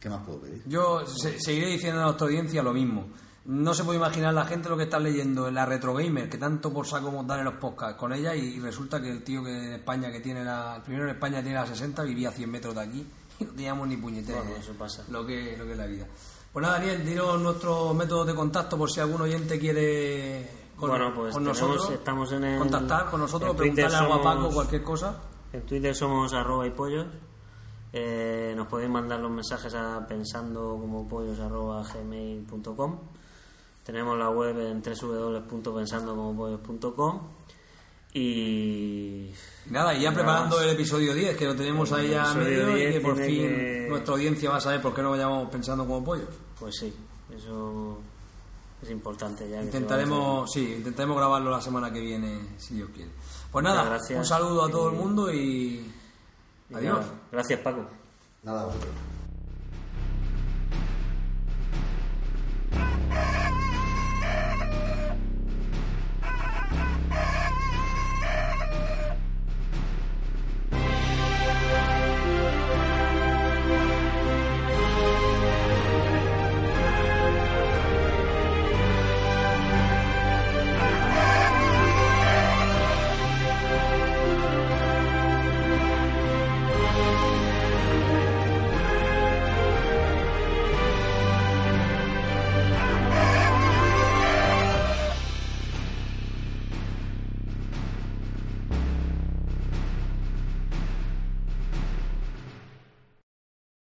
¿Qué más puedo pedir? Yo se- seguiré diciendo a nuestra audiencia lo mismo. No se puede imaginar la gente lo que está leyendo en la Retro Gamer, que tanto por saco hemos dado en los podcasts con ella, y resulta que el tío que en España que tiene la. El primero en España tiene la 60, vivía a 100 metros de aquí y no teníamos ni puñetera. Bueno, eso pasa. Lo que, lo que es la vida. Pues nada, Daniel, dinos nuestros métodos de contacto por si algún oyente quiere con, Bueno, pues con tenemos- nosotros. estamos en el- contactar con nosotros, preguntarle algo a Paco, cualquier cosa. En Twitter somos arroba y pollos. Eh, nos podéis mandar los mensajes a pensando como pollos arroba gmail.com. Tenemos la web en www.pensandocomopollos.com y Y Nada, y ya preparando el episodio 10, que lo tenemos ahí ya medio y 10 que por fin que- nuestra audiencia va a saber por qué nos llamamos pensando como pollos. pues sí, eso es importante ya. Intentaremos, sí, intentaremos grabarlo la semana que viene, si Dios quiere. Pues nada, un saludo a todo el mundo y, adiós. Gracias, Paco. Nada, vosotros.